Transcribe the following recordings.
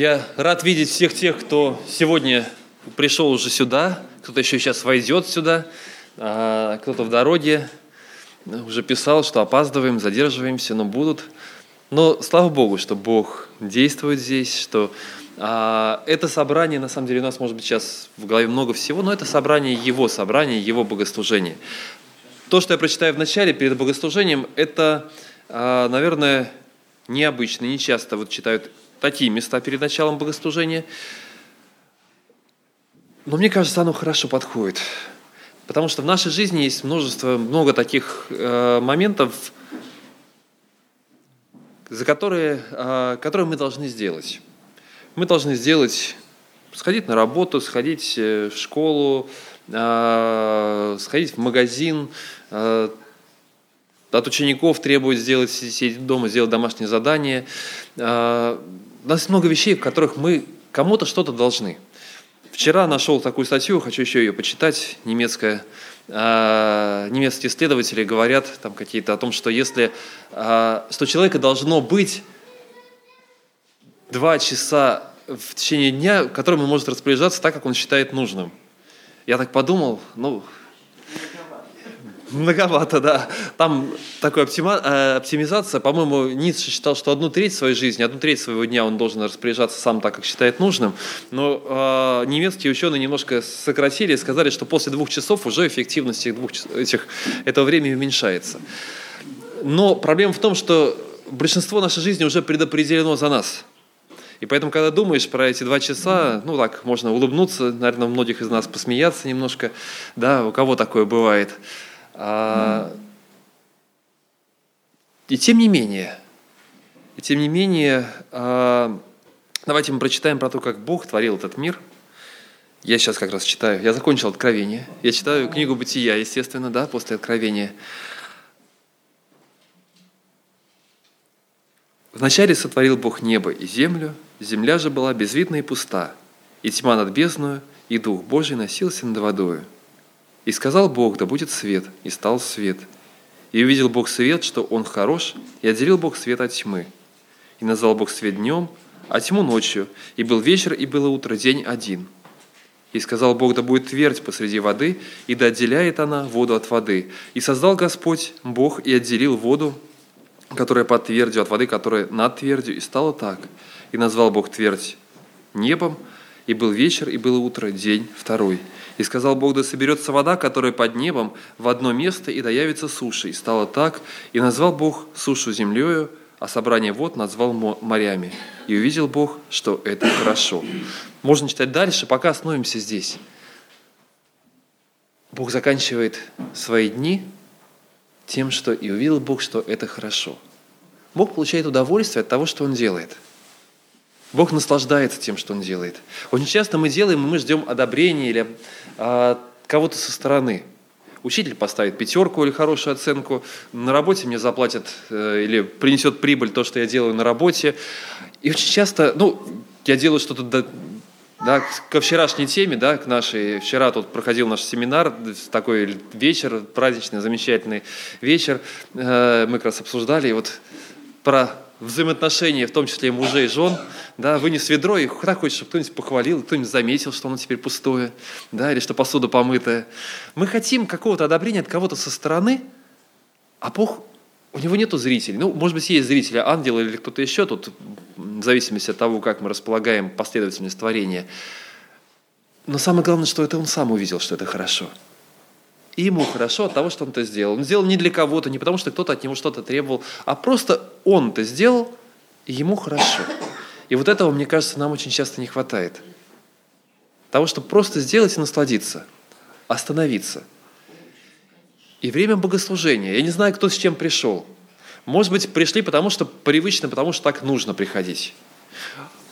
Я рад видеть всех тех, кто сегодня пришел уже сюда, кто-то еще сейчас войдет сюда, а, кто-то в дороге уже писал, что опаздываем, задерживаемся, но будут. Но слава Богу, что Бог действует здесь, что а, это собрание, на самом деле, у нас может быть сейчас в голове много всего, но это собрание Его собрание, Его богослужение. То, что я прочитаю в начале перед богослужением, это, а, наверное, необычно, не часто вот читают такие места перед началом богослужения. Но мне кажется, оно хорошо подходит. Потому что в нашей жизни есть множество, много таких э, моментов, за которые, э, которые мы должны сделать. Мы должны сделать, сходить на работу, сходить э, в школу, э, сходить в магазин, э, от учеников требуют сделать, сидеть дома, сделать домашнее задание. Э, у нас много вещей, в которых мы кому-то что-то должны. Вчера нашел такую статью, хочу еще ее почитать, немецкая. А, немецкие исследователи говорят там какие-то о том, что если а, что человека должно быть два часа в течение дня, которым он может распоряжаться так, как он считает нужным. Я так подумал, ну, Многовато, да. Там такая оптима, э, оптимизация. По-моему, Ницше считал, что одну треть своей жизни, одну треть своего дня он должен распоряжаться сам так, как считает нужным. Но э, немецкие ученые немножко сократили и сказали, что после двух часов уже эффективность этих двух, этих, этого времени уменьшается. Но проблема в том, что большинство нашей жизни уже предопределено за нас. И поэтому, когда думаешь про эти два часа, ну так, можно улыбнуться, наверное, у многих из нас посмеяться немножко, да, у кого такое бывает – а, и тем не менее, и тем не менее, а, давайте мы прочитаем про то, как Бог творил этот мир. Я сейчас как раз читаю, я закончил Откровение, я читаю книгу Бытия, естественно, да, после Откровения. Вначале сотворил Бог небо и землю, земля же была безвидна и пуста, и тьма над бездною, и Дух Божий носился над водою. И сказал Бог, да будет свет, и стал свет. И увидел Бог свет, что он хорош, и отделил Бог свет от тьмы. И назвал Бог свет днем, а тьму ночью, и был вечер, и было утро, день один. И сказал Бог, да будет твердь посреди воды, и да отделяет она воду от воды. И создал Господь Бог и отделил воду, которая под твердью, от воды, которая над твердью, и стало так. И назвал Бог твердь небом, и был вечер, и было утро, день второй. И сказал Бог, да соберется вода, которая под небом, в одно место, и да явится суша. И стало так, и назвал Бог сушу землею, а собрание вод назвал морями. И увидел Бог, что это хорошо. Можно читать дальше, пока остановимся здесь. Бог заканчивает свои дни тем, что и увидел Бог, что это хорошо. Бог получает удовольствие от того, что Он делает – Бог наслаждается тем, что Он делает. Очень часто мы делаем, и мы ждем одобрения или а, кого-то со стороны. Учитель поставит пятерку или хорошую оценку, на работе мне заплатят э, или принесет прибыль то, что я делаю на работе. И очень часто, ну, я делаю что-то да, да, ко вчерашней теме, да, к нашей. Вчера тут проходил наш семинар, такой вечер, праздничный, замечательный вечер. Э, мы как раз обсуждали и вот про взаимоотношения, в том числе мужей и жен, да, вынес ведро, и так хочешь, чтобы кто-нибудь похвалил, кто-нибудь заметил, что оно теперь пустое, да, или что посуда помытая. Мы хотим какого-то одобрения от кого-то со стороны, а Бог, у него нету зрителей. Ну, может быть, есть зрители, ангел или кто-то еще, тут в зависимости от того, как мы располагаем последовательность творения. Но самое главное, что это он сам увидел, что это хорошо – и ему хорошо от того, что он это сделал. Он сделал не для кого-то, не потому что кто-то от него что-то требовал, а просто он это сделал, и ему хорошо. И вот этого, мне кажется, нам очень часто не хватает. Того, чтобы просто сделать и насладиться, остановиться. И время богослужения. Я не знаю, кто с чем пришел. Может быть, пришли потому, что привычно, потому что так нужно приходить.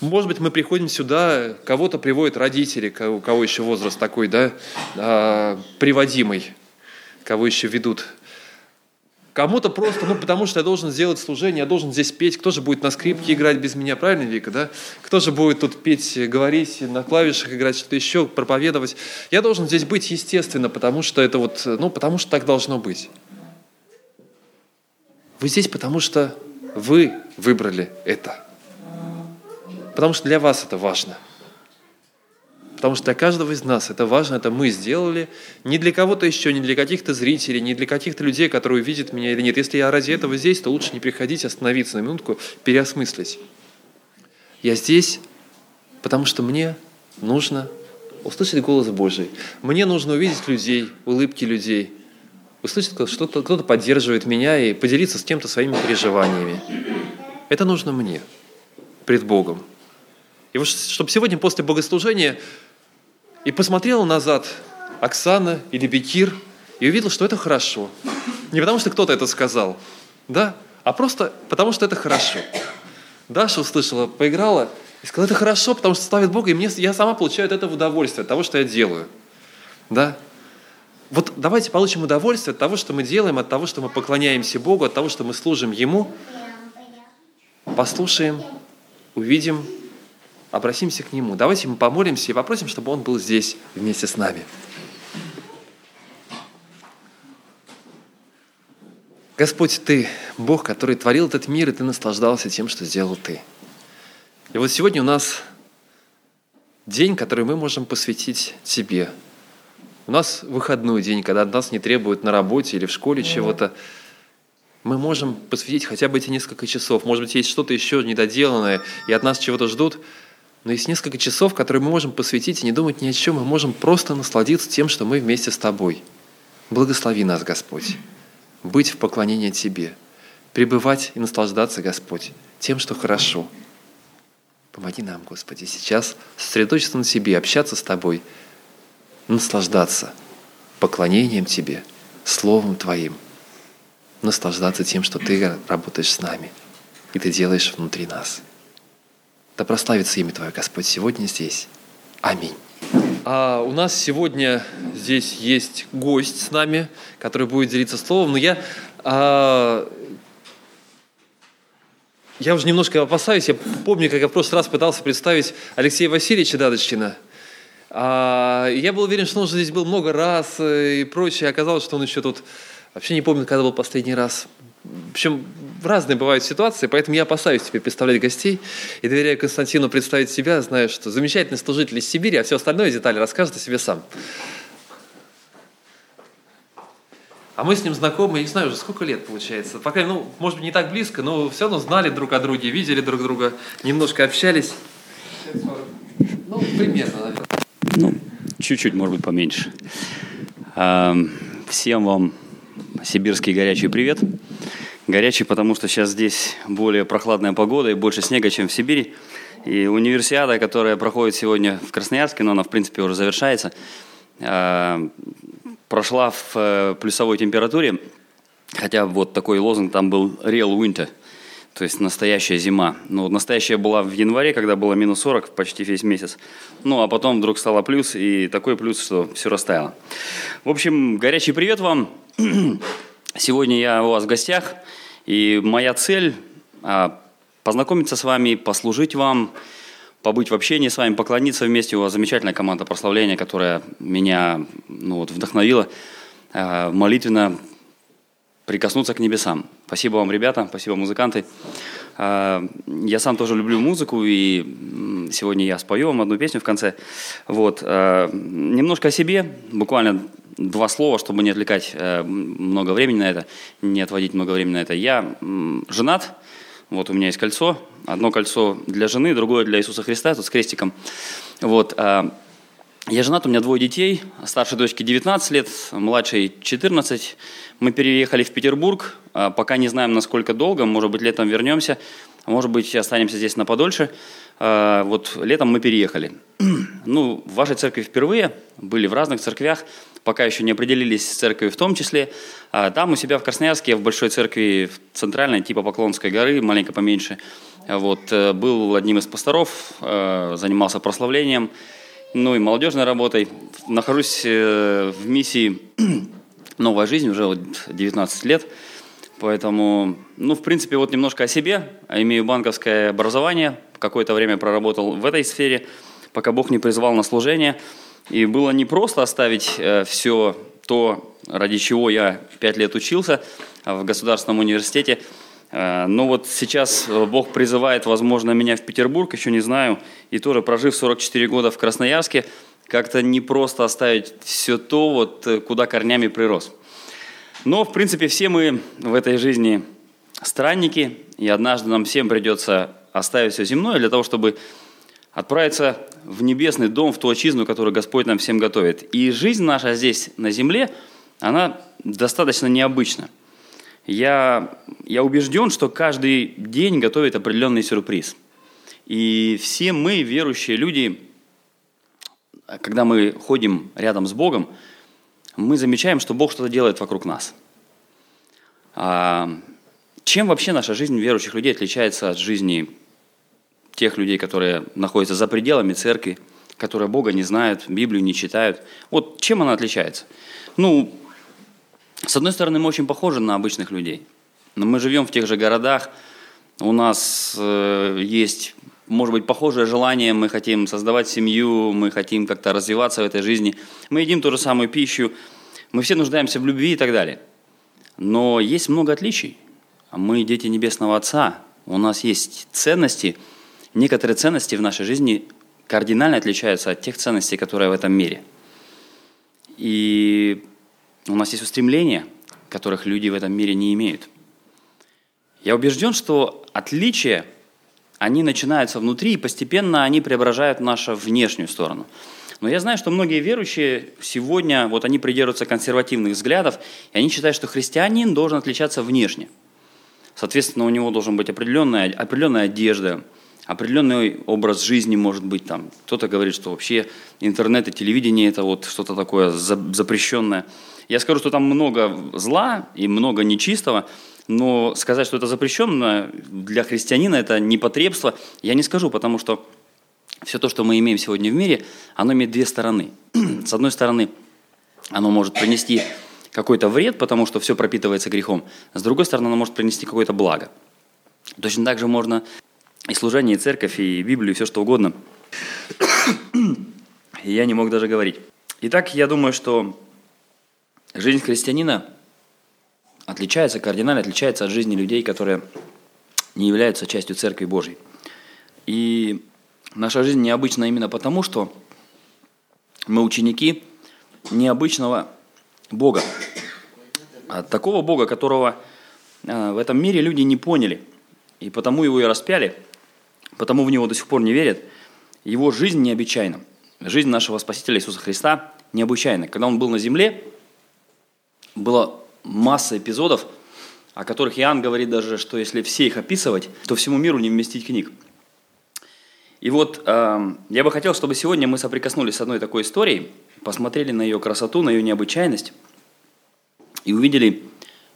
Может быть, мы приходим сюда, кого-то приводят родители, у кого еще возраст такой, да, а, приводимый, кого еще ведут. Кому-то просто, ну, потому что я должен сделать служение, я должен здесь петь. Кто же будет на скрипке играть без меня, правильно, Вика, да? Кто же будет тут петь, говорить, на клавишах играть, что-то еще, проповедовать? Я должен здесь быть, естественно, потому что это вот, ну, потому что так должно быть. Вы здесь, потому что вы выбрали это – Потому что для вас это важно. Потому что для каждого из нас это важно, это мы сделали. Не для кого-то еще, не для каких-то зрителей, не для каких-то людей, которые увидят меня или нет. Если я ради этого здесь, то лучше не приходить, остановиться на минутку, переосмыслить. Я здесь, потому что мне нужно услышать голос Божий. Мне нужно увидеть людей, улыбки людей, услышать, что кто-то поддерживает меня и поделиться с кем-то своими переживаниями. Это нужно мне, пред Богом. И вот чтобы сегодня после богослужения и посмотрела назад Оксана или Бекир и увидела, что это хорошо. Не потому, что кто-то это сказал, да, а просто потому, что это хорошо. Даша услышала, поиграла и сказала, это хорошо, потому что ставит Бога, и мне, я сама получаю от этого удовольствие, от того, что я делаю. Да? Вот давайте получим удовольствие от того, что мы делаем, от того, что мы поклоняемся Богу, от того, что мы служим Ему. Послушаем, увидим, обратимся к Нему. Давайте мы помолимся и попросим, чтобы Он был здесь вместе с нами. Господь, Ты Бог, который творил этот мир, и Ты наслаждался тем, что сделал Ты. И вот сегодня у нас день, который мы можем посвятить Тебе. У нас выходной день, когда от нас не требуют на работе или в школе чего-то. Мы можем посвятить хотя бы эти несколько часов. Может быть, есть что-то еще недоделанное, и от нас чего-то ждут – но есть несколько часов, которые мы можем посвятить и не думать ни о чем. Мы можем просто насладиться тем, что мы вместе с Тобой. Благослови нас, Господь. Быть в поклонении Тебе. Пребывать и наслаждаться, Господь, тем, что хорошо. Помоги нам, Господи, сейчас сосредоточиться на Тебе, общаться с Тобой, наслаждаться поклонением Тебе, Словом Твоим, наслаждаться тем, что Ты работаешь с нами, и Ты делаешь внутри нас. Да прославится имя Твое, Господь, сегодня здесь. Аминь. А у нас сегодня здесь есть гость с нами, который будет делиться словом. Но я, а, я уже немножко опасаюсь. Я помню, как я в прошлый раз пытался представить Алексея Васильевича Дадочкина. А, я был уверен, что он уже здесь был много раз э, и прочее. Оказалось, что он еще тут... Вообще не помню, когда был последний раз. В общем, разные бывают ситуации, поэтому я опасаюсь тебе представлять гостей и доверяю Константину представить себя, знаю, что замечательный служитель из Сибири, а все остальное детали расскажет о себе сам. А мы с ним знакомы, я не знаю, уже сколько лет получается. Пока, ну, может быть, не так близко, но все равно знали друг о друге, видели друг друга, немножко общались. Ну, примерно, наверное. Ну, чуть-чуть, может быть, поменьше. Всем вам сибирский горячий привет. Горячий, потому что сейчас здесь более прохладная погода и больше снега, чем в Сибири. И универсиада, которая проходит сегодня в Красноярске, но она, в принципе, уже завершается, а, прошла в э, плюсовой температуре, хотя вот такой лозунг там был «Real Winter», то есть настоящая зима. Ну, настоящая была в январе, когда было минус 40 почти весь месяц. Ну, а потом вдруг стало плюс, и такой плюс, что все растаяло. В общем, горячий привет вам. Сегодня я у вас в гостях, и моя цель а, познакомиться с вами, послужить вам, побыть в общении с вами, поклониться вместе. У вас замечательная команда прославления, которая меня ну, вот, вдохновила а, молитвенно прикоснуться к небесам. Спасибо вам, ребята, спасибо, музыканты. А, я сам тоже люблю музыку, и сегодня я спою вам одну песню в конце. Вот. Немножко о себе, буквально два слова, чтобы не отвлекать э, много времени на это, не отводить много времени на это. Я женат, вот у меня есть кольцо, одно кольцо для жены, другое для Иисуса Христа, тут с крестиком. Вот, а, я женат, у меня двое детей, старшей дочке 19 лет, младшей 14. Мы переехали в Петербург, а, пока не знаем, насколько долго, может быть, летом вернемся, может быть, останемся здесь на подольше. А, вот летом мы переехали. Ну, в вашей церкви впервые, были в разных церквях, пока еще не определились с церковью в том числе. А там у себя в Красноярске, в большой церкви, в центральной, типа Поклонской горы, маленько поменьше, вот, э, был одним из пасторов, э, занимался прославлением, ну и молодежной работой. Нахожусь э, в миссии «Новая жизнь» уже 19 лет, поэтому, ну, в принципе, вот немножко о себе. Имею банковское образование, какое-то время проработал в этой сфере, пока Бог не призвал на служение – и было не просто оставить э, все то, ради чего я пять лет учился в государственном университете. Э, но вот сейчас Бог призывает, возможно, меня в Петербург, еще не знаю, и тоже прожив 44 года в Красноярске, как-то не просто оставить все то, вот, э, куда корнями прирос. Но, в принципе, все мы в этой жизни странники, и однажды нам всем придется оставить все земное для того, чтобы отправиться в небесный дом, в ту отчизну, которую Господь нам всем готовит. И жизнь наша здесь, на земле, она достаточно необычна. Я, я убежден, что каждый день готовит определенный сюрприз. И все мы, верующие люди, когда мы ходим рядом с Богом, мы замечаем, что Бог что-то делает вокруг нас. А чем вообще наша жизнь верующих людей отличается от жизни тех людей, которые находятся за пределами церкви, которые Бога не знают, Библию не читают. Вот чем она отличается? Ну, с одной стороны, мы очень похожи на обычных людей. Но мы живем в тех же городах, у нас э, есть, может быть, похожее желание, мы хотим создавать семью, мы хотим как-то развиваться в этой жизни, мы едим ту же самую пищу, мы все нуждаемся в любви и так далее. Но есть много отличий. Мы дети Небесного Отца, у нас есть ценности – некоторые ценности в нашей жизни кардинально отличаются от тех ценностей, которые в этом мире. И у нас есть устремления, которых люди в этом мире не имеют. Я убежден, что отличия, они начинаются внутри, и постепенно они преображают нашу внешнюю сторону. Но я знаю, что многие верующие сегодня, вот они придерживаются консервативных взглядов, и они считают, что христианин должен отличаться внешне. Соответственно, у него должен быть определенная, определенная одежда, определенный образ жизни может быть там. Кто-то говорит, что вообще интернет и телевидение это вот что-то такое запрещенное. Я скажу, что там много зла и много нечистого, но сказать, что это запрещенно для христианина, это непотребство, я не скажу, потому что все то, что мы имеем сегодня в мире, оно имеет две стороны. С одной стороны, оно может принести какой-то вред, потому что все пропитывается грехом. С другой стороны, оно может принести какое-то благо. Точно так же можно и служение, и церковь, и Библию, и все что угодно. И я не мог даже говорить. Итак, я думаю, что жизнь христианина отличается, кардинально отличается от жизни людей, которые не являются частью Церкви Божьей. И наша жизнь необычна именно потому, что мы ученики необычного Бога. От такого Бога, которого а, в этом мире люди не поняли, и потому его и распяли – потому в него до сих пор не верят. Его жизнь необычайна. Жизнь нашего Спасителя Иисуса Христа необычайна. Когда Он был на земле, было масса эпизодов, о которых Иоанн говорит даже, что если все их описывать, то всему миру не вместить книг. И вот э, я бы хотел, чтобы сегодня мы соприкоснулись с одной такой историей, посмотрели на ее красоту, на ее необычайность и увидели,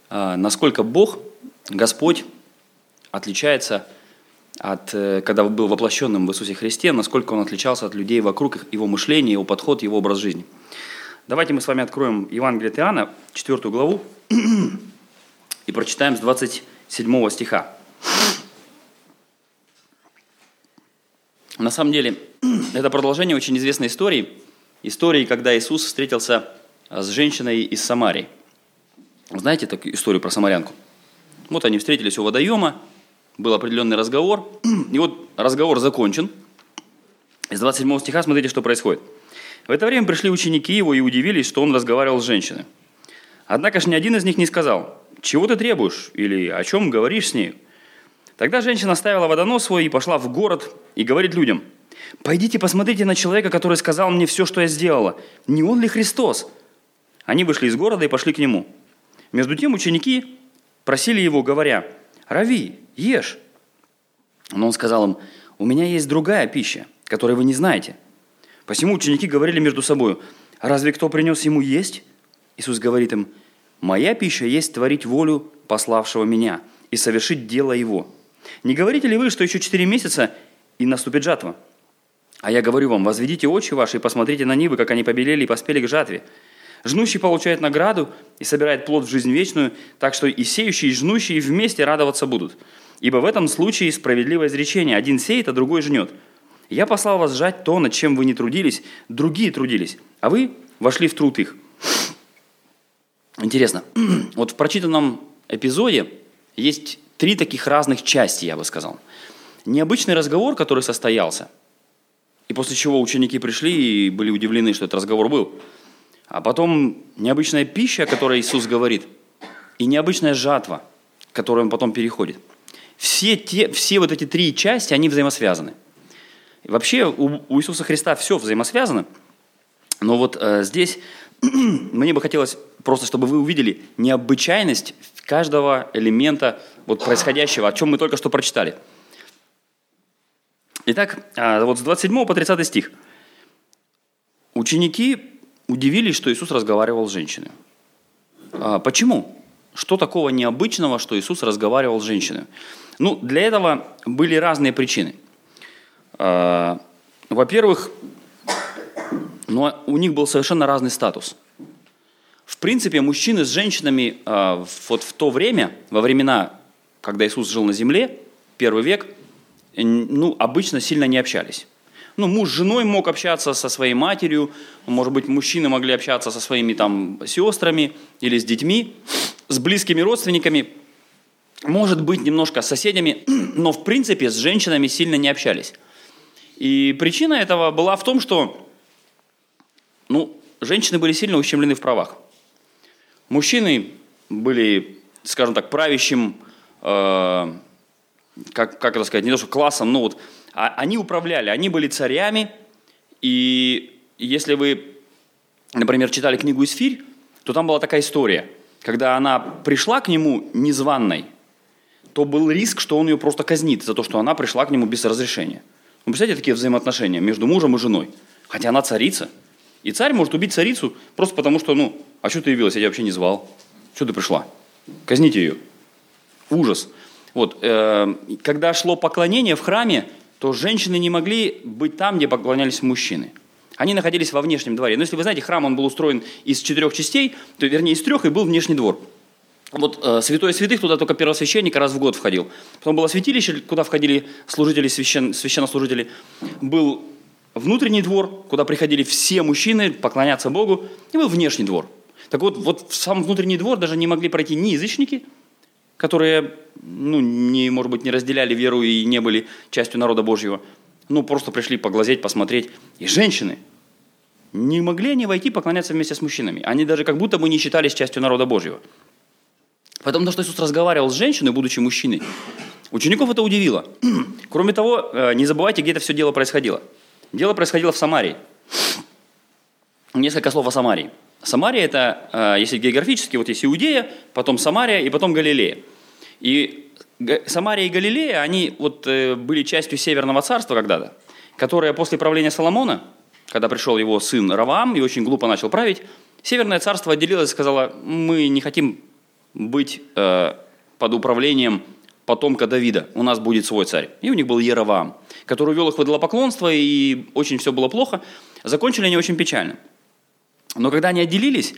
э, насколько Бог, Господь, отличается от, э, когда был воплощенным в Иисусе Христе, насколько он отличался от людей вокруг, его мышление, его подход, его образ жизни. Давайте мы с вами откроем Евангелие от Иоанна, 4 главу, и прочитаем с 27 стиха. На самом деле, это продолжение очень известной истории, истории, когда Иисус встретился с женщиной из Самарии. Знаете такую историю про самарянку? Вот они встретились у водоема, был определенный разговор, и вот разговор закончен. Из 27 стиха смотрите, что происходит. В это время пришли ученики его и удивились, что он разговаривал с женщиной. Однако же ни один из них не сказал, «Чего ты требуешь?» или «О чем говоришь с ней?» Тогда женщина оставила водонос свой и пошла в город и говорит людям, «Пойдите посмотрите на человека, который сказал мне все, что я сделала. Не он ли Христос?» Они вышли из города и пошли к нему. Между тем ученики просили его, говоря, «Рави, ешь». Но он сказал им, у меня есть другая пища, которой вы не знаете. Посему ученики говорили между собой, разве кто принес ему есть? Иисус говорит им, моя пища есть творить волю пославшего меня и совершить дело его. Не говорите ли вы, что еще четыре месяца и наступит жатва? А я говорю вам, возведите очи ваши и посмотрите на нивы, как они побелели и поспели к жатве. Жнущий получает награду и собирает плод в жизнь вечную, так что и сеющие, и жнущие вместе радоваться будут. Ибо в этом случае справедливое изречение. Один сеет, а другой жнет. Я послал вас жать то, над чем вы не трудились, другие трудились, а вы вошли в труд их. Интересно, вот в прочитанном эпизоде есть три таких разных части, я бы сказал. Необычный разговор, который состоялся, и после чего ученики пришли и были удивлены, что этот разговор был. А потом необычная пища, о которой Иисус говорит, и необычная жатва, к которой он потом переходит. Все, те, все вот эти три части, они взаимосвязаны. И вообще у, у Иисуса Христа все взаимосвязано, но вот э, здесь мне бы хотелось просто, чтобы вы увидели необычайность каждого элемента вот происходящего, о чем мы только что прочитали. Итак, а, вот с 27 по 30 стих. Ученики удивились, что Иисус разговаривал с женщиной. А, почему? Что такого необычного, что Иисус разговаривал с женщиной? Ну, для этого были разные причины. А, во-первых, но у них был совершенно разный статус. В принципе, мужчины с женщинами э, вот в то время, во времена, когда Иисус жил на земле, первый век, ну, обычно сильно не общались. Ну, муж с женой мог общаться со своей матерью, может быть, мужчины могли общаться со своими там сестрами или с детьми, с близкими родственниками, может быть, немножко с соседями, но в принципе с женщинами сильно не общались. И причина этого была в том, что ну, женщины были сильно ущемлены в правах. Мужчины были, скажем так, правящим, э, как, как это сказать, не то что классом, но вот а, они управляли, они были царями, и если вы, например, читали книгу «Исфирь», то там была такая история, когда она пришла к нему незваной, то был риск, что он ее просто казнит за то, что она пришла к нему без разрешения. Вы представляете такие взаимоотношения между мужем и женой? Хотя она царица – и царь может убить царицу просто потому, что, ну, а что ты явилась, я тебя вообще не звал. Что ты пришла? Казните ее. Ужас. Вот, э, когда шло поклонение в храме, то женщины не могли быть там, где поклонялись мужчины. Они находились во внешнем дворе. Но если вы знаете, храм он был устроен из четырех частей, то вернее из трех, и был внешний двор. Вот э, святой святых туда только первосвященник раз в год входил. Потом было святилище, куда входили служители, священ, священнослужители. Был внутренний двор, куда приходили все мужчины поклоняться Богу, и был внешний двор. Так вот, вот в сам внутренний двор даже не могли пройти ни язычники, которые, ну, не, может быть, не разделяли веру и не были частью народа Божьего, ну, просто пришли поглазеть, посмотреть. И женщины не могли они войти поклоняться вместе с мужчинами. Они даже как будто бы не считались частью народа Божьего. Потому что Иисус разговаривал с женщиной, будучи мужчиной, учеников это удивило. Кроме того, э, не забывайте, где это все дело происходило – Дело происходило в Самарии. Несколько слов о Самарии. Самария – это, э, если географически, вот есть Иудея, потом Самария и потом Галилея. И Самария и Галилея, они вот э, были частью Северного царства когда-то, которое после правления Соломона, когда пришел его сын Равам и очень глупо начал править, Северное царство отделилось и сказало, мы не хотим быть э, под управлением потомка Давида, у нас будет свой царь. И у них был Еровам, который вел их в идолопоклонство, и очень все было плохо. Закончили они очень печально. Но когда они отделились,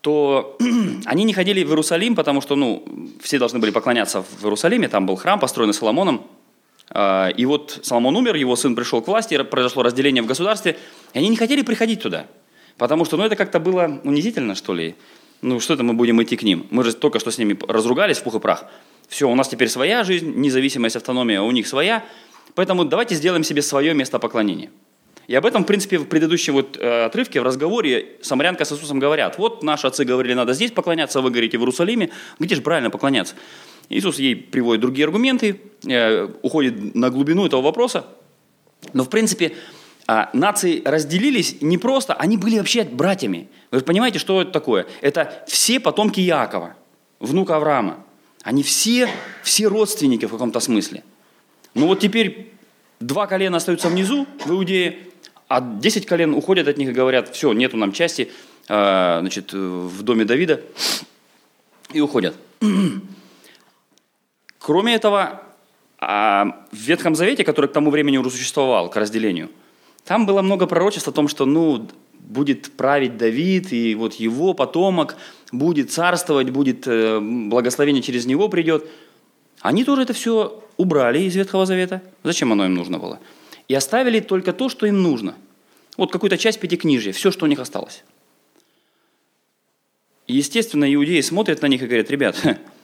то они не ходили в Иерусалим, потому что ну, все должны были поклоняться в Иерусалиме, там был храм, построенный Соломоном. А, и вот Соломон умер, его сын пришел к власти, произошло разделение в государстве, и они не хотели приходить туда, потому что ну, это как-то было унизительно, что ли. Ну, что это мы будем идти к ним? Мы же только что с ними разругались в пух и прах. Все, у нас теперь своя жизнь, независимость, автономия, у них своя. Поэтому давайте сделаем себе свое место поклонения. И об этом, в принципе, в предыдущем вот, э, отрывке, в разговоре, самарянка с Иисусом говорят, вот наши отцы говорили, надо здесь поклоняться, а вы говорите в Иерусалиме, где же правильно поклоняться? Иисус ей приводит другие аргументы, э, уходит на глубину этого вопроса. Но, в принципе, э, нации разделились не просто, они были вообще братьями. Вы понимаете, что это такое? Это все потомки Иакова, внука Авраама. Они все, все родственники в каком-то смысле. Ну вот теперь два колена остаются внизу в Иудее, а десять колен уходят от них и говорят, все, нету нам части э, значит, в доме Давида, и уходят. Кроме этого, а, в Ветхом Завете, который к тому времени уже существовал, к разделению, там было много пророчеств о том, что ну, будет править Давид, и вот его потомок будет царствовать, будет э, благословение через него придет. Они тоже это все убрали из Ветхого Завета. Зачем оно им нужно было? И оставили только то, что им нужно. Вот какую-то часть пятикнижия, все, что у них осталось. естественно, иудеи смотрят на них и говорят, ребят,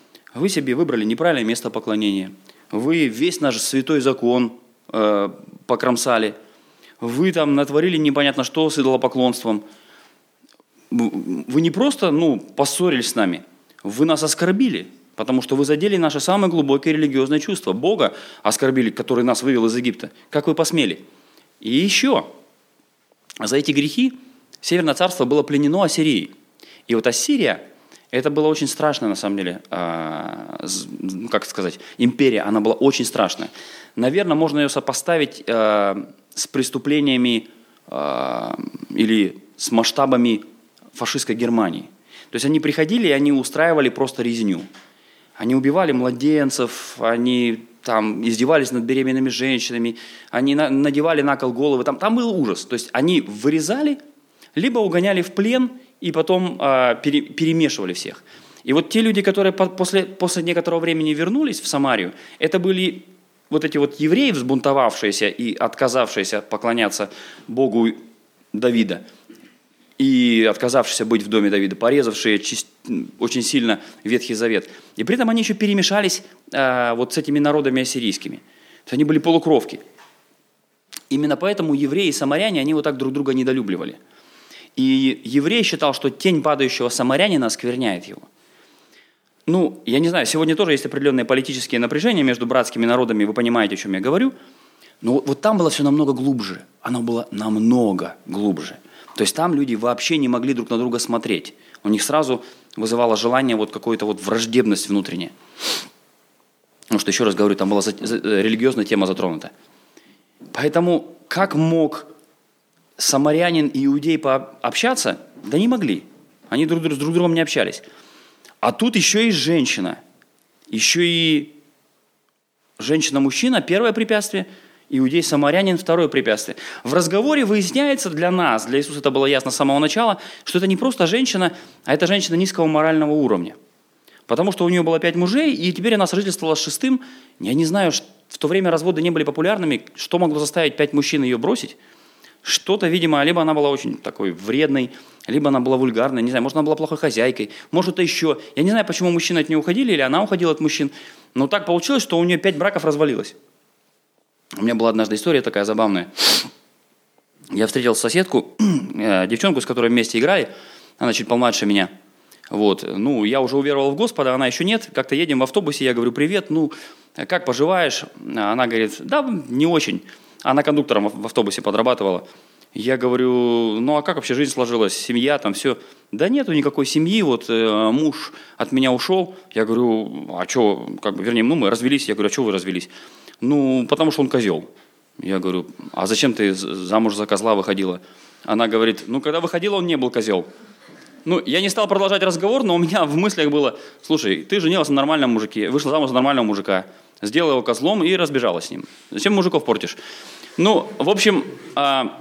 вы себе выбрали неправильное место поклонения, вы весь наш святой закон э, покромсали, вы там натворили непонятно что с идолопоклонством. Вы не просто ну, поссорились с нами, вы нас оскорбили, потому что вы задели наше самое глубокое религиозное чувство. Бога оскорбили, который нас вывел из Египта. Как вы посмели? И еще, за эти грехи Северное царство было пленено Ассирией. И вот Ассирия, это было очень страшно на самом деле, а, ну, как сказать, империя, она была очень страшная. Наверное, можно ее сопоставить а, с преступлениями а, или с масштабами фашистской Германии. То есть они приходили и они устраивали просто резню. Они убивали младенцев, они там издевались над беременными женщинами, они на, надевали на кол головы, там, там был ужас. То есть они вырезали, либо угоняли в плен и потом э, пере, перемешивали всех. И вот те люди, которые после, после некоторого времени вернулись в Самарию, это были вот эти вот евреи, взбунтовавшиеся и отказавшиеся поклоняться Богу Давида, и отказавшиеся быть в доме Давида, порезавшие очень сильно Ветхий Завет. И при этом они еще перемешались э, вот с этими народами ассирийскими. То есть они были полукровки. Именно поэтому евреи и самаряне, они вот так друг друга недолюбливали. И еврей считал, что тень падающего самарянина оскверняет его. Ну, я не знаю, сегодня тоже есть определенные политические напряжения между братскими народами, вы понимаете, о чем я говорю. Но вот там было все намного глубже. Оно было намного глубже. То есть там люди вообще не могли друг на друга смотреть. У них сразу вызывало желание вот какую-то вот враждебность внутренняя. Потому что, еще раз говорю, там была религиозная тема затронута. Поэтому как мог самарянин и иудей пообщаться? Да не могли. Они друг, друг с друг другом не общались. А тут еще и женщина. Еще и женщина-мужчина, первое препятствие – иудей-самарянин – второе препятствие. В разговоре выясняется для нас, для Иисуса это было ясно с самого начала, что это не просто женщина, а это женщина низкого морального уровня. Потому что у нее было пять мужей, и теперь она сожительствовала с шестым. Я не знаю, в то время разводы не были популярными, что могло заставить пять мужчин ее бросить. Что-то, видимо, либо она была очень такой вредной, либо она была вульгарной, не знаю, может, она была плохой хозяйкой, может, это еще. Я не знаю, почему мужчины от нее уходили, или она уходила от мужчин. Но так получилось, что у нее пять браков развалилось. У меня была однажды история такая забавная. Я встретил соседку, э, девчонку, с которой вместе играли. Она чуть помладше меня. Вот. Ну, я уже уверовал в Господа, она еще нет. Как-то едем в автобусе, я говорю, привет, ну, как поживаешь? Она говорит, да, не очень. Она кондуктором в автобусе подрабатывала. Я говорю, ну а как вообще жизнь сложилась, семья там все? Да нету никакой семьи, вот э, муж от меня ушел. Я говорю, а что, как бы, вернее, ну мы развелись. Я говорю, а что вы развелись? Ну, потому что он козел. Я говорю, а зачем ты замуж за козла выходила? Она говорит, ну, когда выходила, он не был козел. Ну, я не стал продолжать разговор, но у меня в мыслях было, слушай, ты женилась на нормальном мужике, вышла замуж за нормального мужика, сделала его козлом и разбежалась с ним. Зачем мужиков портишь? Ну, в общем, а,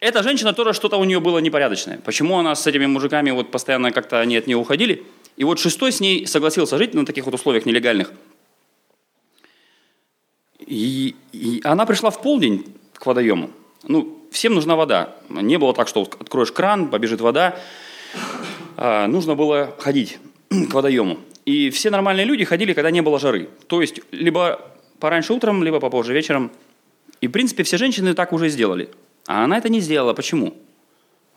эта женщина тоже что-то у нее было непорядочное. Почему она с этими мужиками вот постоянно как-то они от нее уходили? И вот шестой с ней согласился жить на таких вот условиях нелегальных – и, и она пришла в полдень к водоему. Ну, всем нужна вода. Не было так, что откроешь кран, побежит вода. А, нужно было ходить к водоему. И все нормальные люди ходили, когда не было жары. То есть, либо пораньше утром, либо попозже вечером. И, в принципе, все женщины так уже сделали. А она это не сделала. Почему?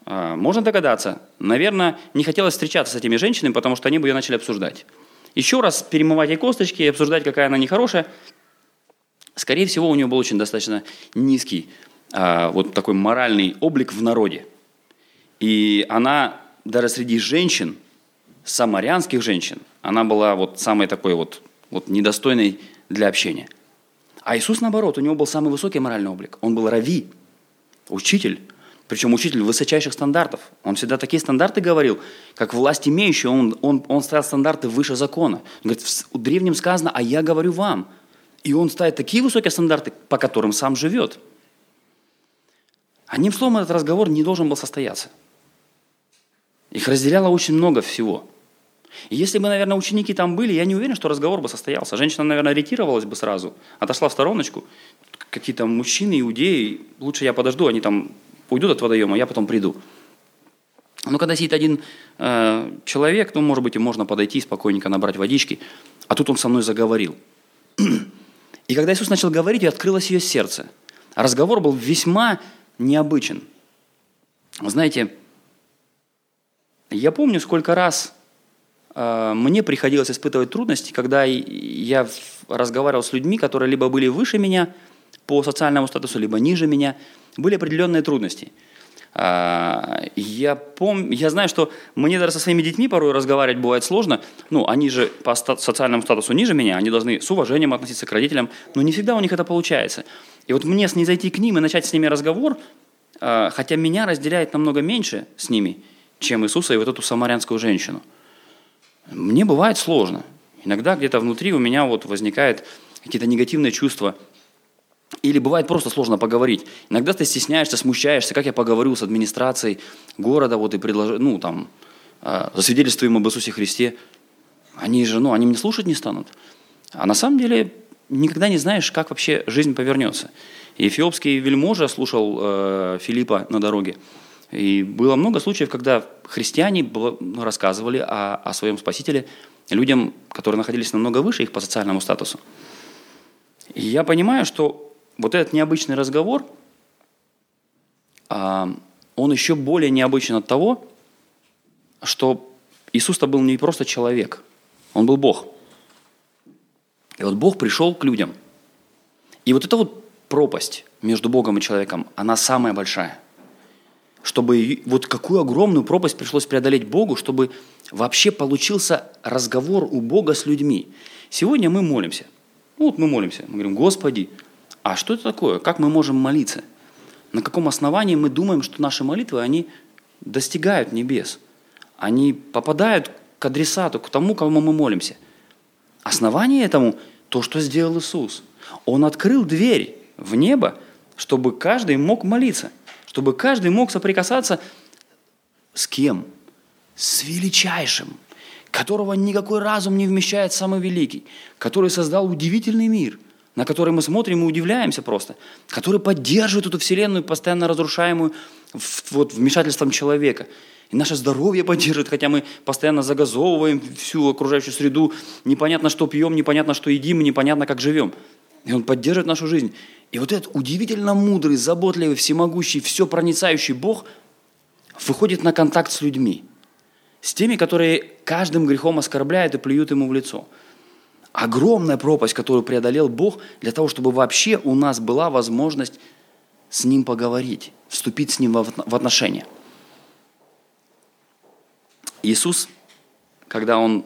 А, можно догадаться. Наверное, не хотелось встречаться с этими женщинами, потому что они бы ее начали обсуждать. Еще раз перемывать ей косточки и обсуждать, какая она нехорошая – Скорее всего, у нее был очень достаточно низкий а, вот такой моральный облик в народе. И она даже среди женщин, самарянских женщин, она была вот самой такой вот, вот недостойной для общения. А Иисус, наоборот, у него был самый высокий моральный облик. Он был рави, учитель, причем учитель высочайших стандартов. Он всегда такие стандарты говорил, как власть имеющий, он, он, он ставил стандарты выше закона. Он говорит, в древнем сказано, а я говорю вам – и он ставит такие высокие стандарты, по которым сам живет. Одним словом, этот разговор не должен был состояться. Их разделяло очень много всего. И если бы, наверное, ученики там были, я не уверен, что разговор бы состоялся. Женщина, наверное, ретировалась бы сразу, отошла в стороночку. Какие-то мужчины, иудеи, лучше я подожду, они там уйдут от водоема, я потом приду. Но когда сидит один э, человек, ну, может быть, и можно подойти спокойненько набрать водички, а тут он со мной заговорил. И когда Иисус начал говорить, открылось ее сердце. Разговор был весьма необычен. Вы знаете, я помню, сколько раз э, мне приходилось испытывать трудности, когда я разговаривал с людьми, которые либо были выше меня по социальному статусу, либо ниже меня. Были определенные трудности. Э, я, пом... я знаю, что мне даже со своими детьми порой разговаривать бывает сложно. Ну, они же по социальному статусу ниже меня, они должны с уважением относиться к родителям, но не всегда у них это получается. И вот мне не зайти к ним и начать с ними разговор, э, хотя меня разделяет намного меньше с ними – чем Иисуса и вот эту самарянскую женщину. Мне бывает сложно. Иногда где-то внутри у меня вот возникают какие-то негативные чувства. Или бывает просто сложно поговорить. Иногда ты стесняешься, смущаешься, как я поговорю с администрацией города, вот и предложу, ну там, э, засвидетельствуем об Иисусе Христе. Они же, ну, они мне слушать не станут. А на самом деле никогда не знаешь, как вообще жизнь повернется. И эфиопский вельможа слушал э, Филиппа на дороге. И было много случаев, когда христиане ну, рассказывали о, о своем Спасителе людям, которые находились намного выше их по социальному статусу. И я понимаю, что вот этот необычный разговор, а, он еще более необычен от того, что Иисус-то был не просто человек, он был Бог. И вот Бог пришел к людям. И вот эта вот пропасть между Богом и человеком, она самая большая – чтобы вот какую огромную пропасть пришлось преодолеть Богу, чтобы вообще получился разговор у Бога с людьми. Сегодня мы молимся. Ну, вот мы молимся. Мы говорим, Господи, а что это такое? Как мы можем молиться? На каком основании мы думаем, что наши молитвы, они достигают небес? Они попадают к адресату, к тому, кому мы молимся. Основание этому – то, что сделал Иисус. Он открыл дверь в небо, чтобы каждый мог молиться чтобы каждый мог соприкасаться с кем? С величайшим, которого никакой разум не вмещает самый великий, который создал удивительный мир, на который мы смотрим и удивляемся просто, который поддерживает эту вселенную, постоянно разрушаемую вот, вмешательством человека. И наше здоровье поддерживает, хотя мы постоянно загазовываем всю окружающую среду, непонятно, что пьем, непонятно, что едим, непонятно, как живем. И Он поддерживает нашу жизнь. И вот этот удивительно мудрый, заботливый, всемогущий, все проницающий Бог выходит на контакт с людьми. С теми, которые каждым грехом оскорбляют и плюют ему в лицо. Огромная пропасть, которую преодолел Бог для того, чтобы вообще у нас была возможность с Ним поговорить, вступить с Ним в отношения. Иисус, когда Он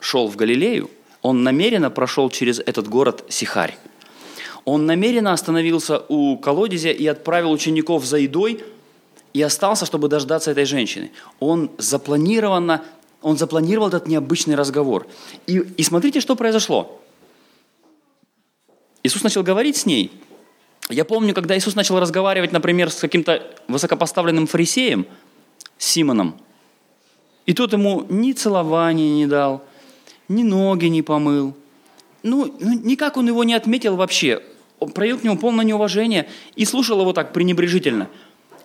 шел в Галилею, Он намеренно прошел через этот город Сихарь. Он намеренно остановился у колодезя и отправил учеников за едой и остался, чтобы дождаться этой женщины. Он запланированно, он запланировал этот необычный разговор. И, и смотрите, что произошло. Иисус начал говорить с ней. Я помню, когда Иисус начал разговаривать, например, с каким-то высокопоставленным фарисеем, Симоном, и тот ему ни целования не дал, ни ноги не помыл. Ну, ну никак он его не отметил вообще проявил к нему полное неуважение и слушал его так пренебрежительно.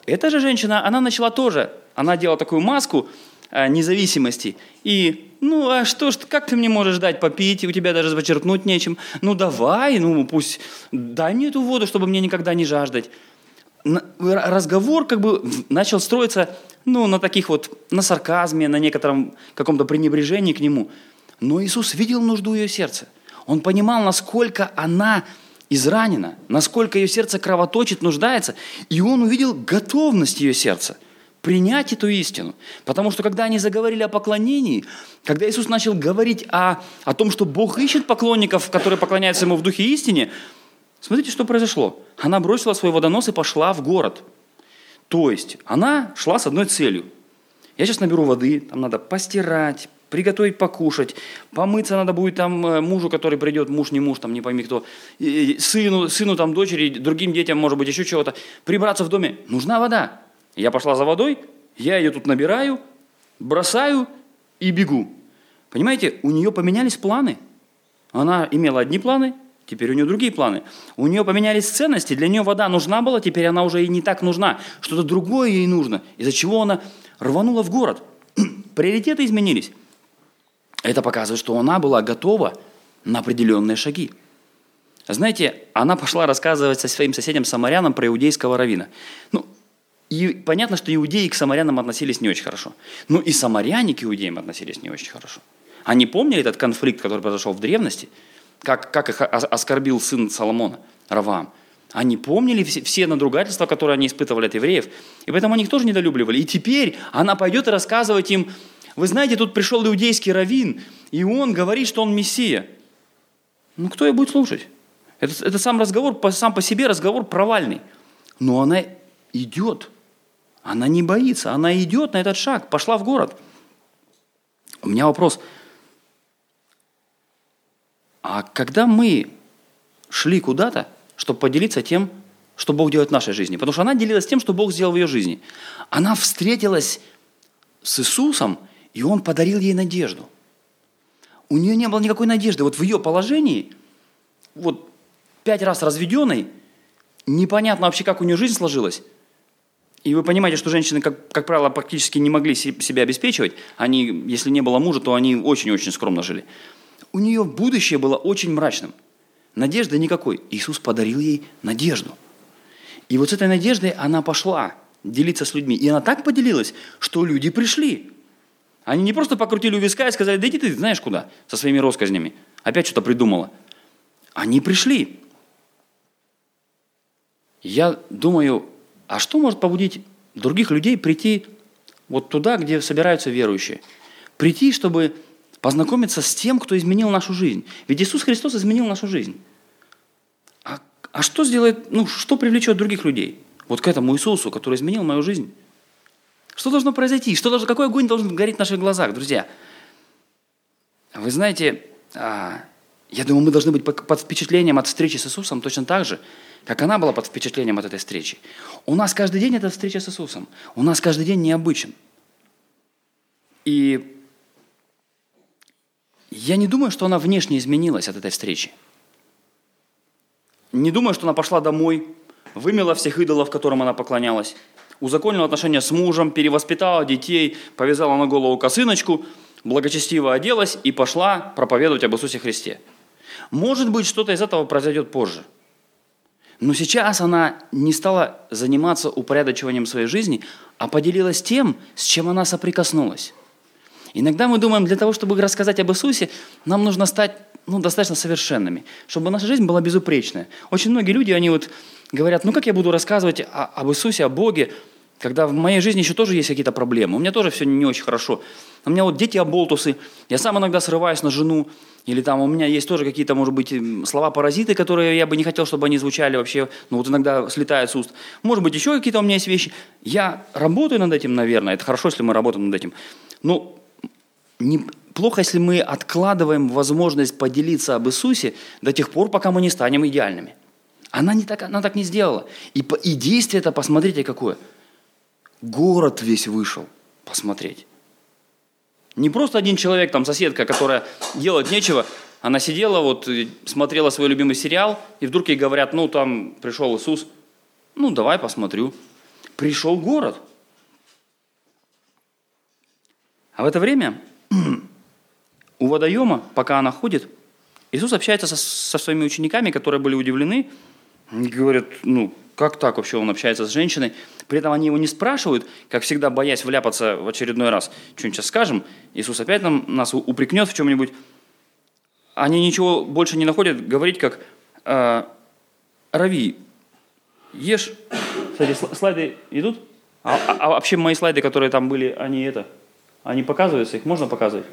Эта же женщина, она начала тоже, она делала такую маску независимости. И, ну, а что ж, как ты мне можешь дать попить, у тебя даже зачерпнуть нечем. Ну, давай, ну, пусть, дай мне эту воду, чтобы мне никогда не жаждать. Разговор как бы начал строиться, ну, на таких вот, на сарказме, на некотором каком-то пренебрежении к нему. Но Иисус видел нужду ее сердца. Он понимал, насколько она изранена, насколько ее сердце кровоточит, нуждается, и он увидел готовность ее сердца принять эту истину. Потому что когда они заговорили о поклонении, когда Иисус начал говорить о, о том, что Бог ищет поклонников, которые поклоняются Ему в духе истине, смотрите, что произошло. Она бросила свой водонос и пошла в город. То есть она шла с одной целью. Я сейчас наберу воды, там надо постирать, приготовить покушать, помыться надо будет там э, мужу, который придет, муж не муж, там не пойми кто, сыну, сыну там дочери, другим детям, может быть, еще чего-то, прибраться в доме, нужна вода. Я пошла за водой, я ее тут набираю, бросаю и бегу. Понимаете, у нее поменялись планы. Она имела одни планы, теперь у нее другие планы. У нее поменялись ценности, для нее вода нужна была, теперь она уже и не так нужна. Что-то другое ей нужно, из-за чего она рванула в город. Приоритеты изменились. Это показывает, что она была готова на определенные шаги. Знаете, она пошла рассказывать со своим соседям-самарянам про иудейского равина. Ну, и понятно, что иудеи к самарянам относились не очень хорошо. Но и самаряне к иудеям относились не очень хорошо. Они помнили этот конфликт, который произошел в древности, как, как их оскорбил сын Соломона, Раваам. Они помнили все, все надругательства, которые они испытывали от евреев, и поэтому они их тоже недолюбливали. И теперь она пойдет и рассказывать им, вы знаете, тут пришел иудейский раввин, и он говорит, что он Мессия. Ну, кто ее будет слушать? Это, это сам разговор, сам по себе разговор провальный. Но она идет. Она не боится. Она идет на этот шаг. Пошла в город. У меня вопрос. А когда мы шли куда-то, чтобы поделиться тем, что Бог делает в нашей жизни. Потому что она делилась тем, что Бог сделал в ее жизни. Она встретилась с Иисусом, и Он подарил ей надежду. У нее не было никакой надежды. Вот в ее положении, вот пять раз разведенной, непонятно вообще, как у нее жизнь сложилась. И вы понимаете, что женщины, как, как правило, практически не могли себя обеспечивать. Они, если не было мужа, то они очень-очень скромно жили. У нее будущее было очень мрачным. Надежды никакой. Иисус подарил ей надежду. И вот с этой надеждой она пошла делиться с людьми. И она так поделилась, что люди пришли. Они не просто покрутили у виска и сказали, да иди ты знаешь куда, со своими россказнями. Опять что-то придумала. Они пришли. Я думаю, а что может побудить других людей прийти вот туда, где собираются верующие? Прийти, чтобы познакомиться с тем, кто изменил нашу жизнь. Ведь Иисус Христос изменил нашу жизнь. А, а что сделает, ну, что привлечет других людей? Вот к этому Иисусу, который изменил мою жизнь. Что должно произойти? Что должно, какой огонь должен гореть в наших глазах, друзья? Вы знаете, а, я думаю, мы должны быть под впечатлением от встречи с Иисусом точно так же, как она была под впечатлением от этой встречи. У нас каждый день эта встреча с Иисусом. У нас каждый день необычен. И я не думаю, что она внешне изменилась от этой встречи. Не думаю, что она пошла домой, вымела всех идолов, которым она поклонялась, узаконила отношения с мужем, перевоспитала детей, повязала на голову косыночку, благочестиво оделась и пошла проповедовать об Иисусе Христе. Может быть, что-то из этого произойдет позже – но сейчас она не стала заниматься упорядочиванием своей жизни, а поделилась тем, с чем она соприкоснулась. Иногда мы думаем, для того, чтобы рассказать об Иисусе, нам нужно стать ну, достаточно совершенными, чтобы наша жизнь была безупречная. Очень многие люди, они вот говорят, ну как я буду рассказывать о, об Иисусе, о Боге, когда в моей жизни еще тоже есть какие-то проблемы. У меня тоже все не очень хорошо. У меня вот дети оболтусы, я сам иногда срываюсь на жену, или там у меня есть тоже какие-то, может быть, слова-паразиты, которые я бы не хотел, чтобы они звучали вообще, ну вот иногда слетают с уст. Может быть, еще какие-то у меня есть вещи. Я работаю над этим, наверное, это хорошо, если мы работаем над этим. Но не, плохо, если мы откладываем возможность поделиться об Иисусе до тех пор, пока мы не станем идеальными. Она, не так, она так не сделала. И, и действие это, посмотрите, какое – Город весь вышел посмотреть. Не просто один человек, там соседка, которая делать нечего, она сидела, вот смотрела свой любимый сериал, и вдруг ей говорят, ну там пришел Иисус, ну давай посмотрю. Пришел город. А в это время у водоема, пока она ходит, Иисус общается со, со своими учениками, которые были удивлены, говорят, ну, как так вообще он общается с женщиной? При этом они его не спрашивают, как всегда, боясь вляпаться в очередной раз. Что-нибудь сейчас скажем, Иисус опять нам, нас упрекнет в чем-нибудь. Они ничего больше не находят говорить, как э, «Рави, ешь». Кстати, слайды идут? А, а, а вообще мои слайды, которые там были, они это, они показываются, их можно показывать?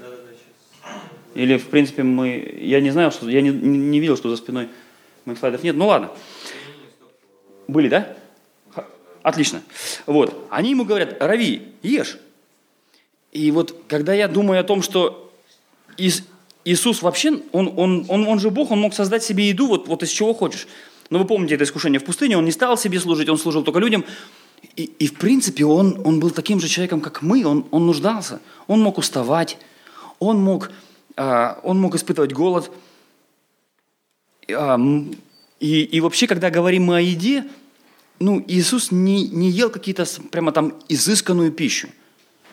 Или, в принципе, мы... Я не знаю, что... Я не, не видел, что за спиной моих слайдов нет. Ну ладно. Были, да? Отлично. Вот. Они ему говорят, Рави, ешь. И вот когда я думаю о том, что Иисус вообще, он, он, он, он же Бог, он мог создать себе еду вот, вот из чего хочешь. Но вы помните это искушение в пустыне, он не стал себе служить, он служил только людям. И, и в принципе он, он был таким же человеком, как мы, он, он нуждался. Он мог уставать, он мог, а, он мог испытывать голод. А, и, и вообще, когда говорим мы о еде, ну, Иисус не, не ел какие-то прямо там изысканную пищу.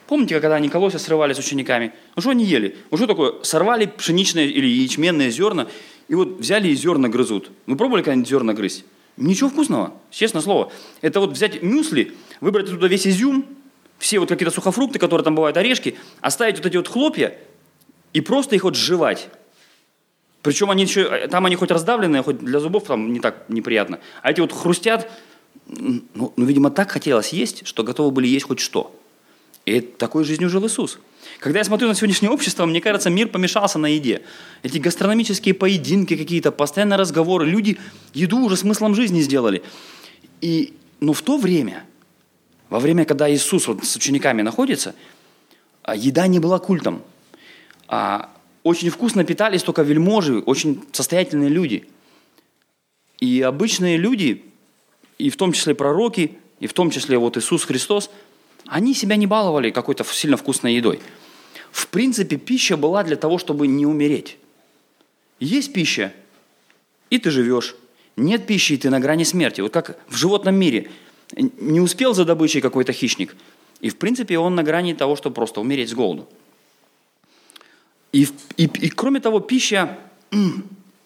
Помните, когда они колосья срывали с учениками? Ну что они ели? Ну что такое? Сорвали пшеничные или ячменные зерна, и вот взяли и зерна грызут. Вы пробовали когда-нибудь зерна грызть? Ничего вкусного, честное слово. Это вот взять мюсли, выбрать оттуда весь изюм, все вот какие-то сухофрукты, которые там бывают, орешки, оставить вот эти вот хлопья и просто их вот сживать. Причем они еще, там они хоть раздавленные, хоть для зубов там не так неприятно. А эти вот хрустят, ну, ну видимо, так хотелось есть, что готовы были есть хоть что. И такой жизнью жил Иисус. Когда я смотрю на сегодняшнее общество, мне кажется, мир помешался на еде. Эти гастрономические поединки какие-то, постоянные разговоры. Люди еду уже смыслом жизни сделали. И, но в то время, во время, когда Иисус вот с учениками находится, а, еда не была культом. А очень вкусно питались только вельможи, очень состоятельные люди. И обычные люди, и в том числе пророки, и в том числе вот Иисус Христос – они себя не баловали какой-то сильно вкусной едой. В принципе, пища была для того, чтобы не умереть. Есть пища, и ты живешь. Нет пищи, и ты на грани смерти. Вот как в животном мире. Не успел за добычей какой-то хищник. И, в принципе, он на грани того, чтобы просто умереть с голоду. И, и, и кроме того, пища,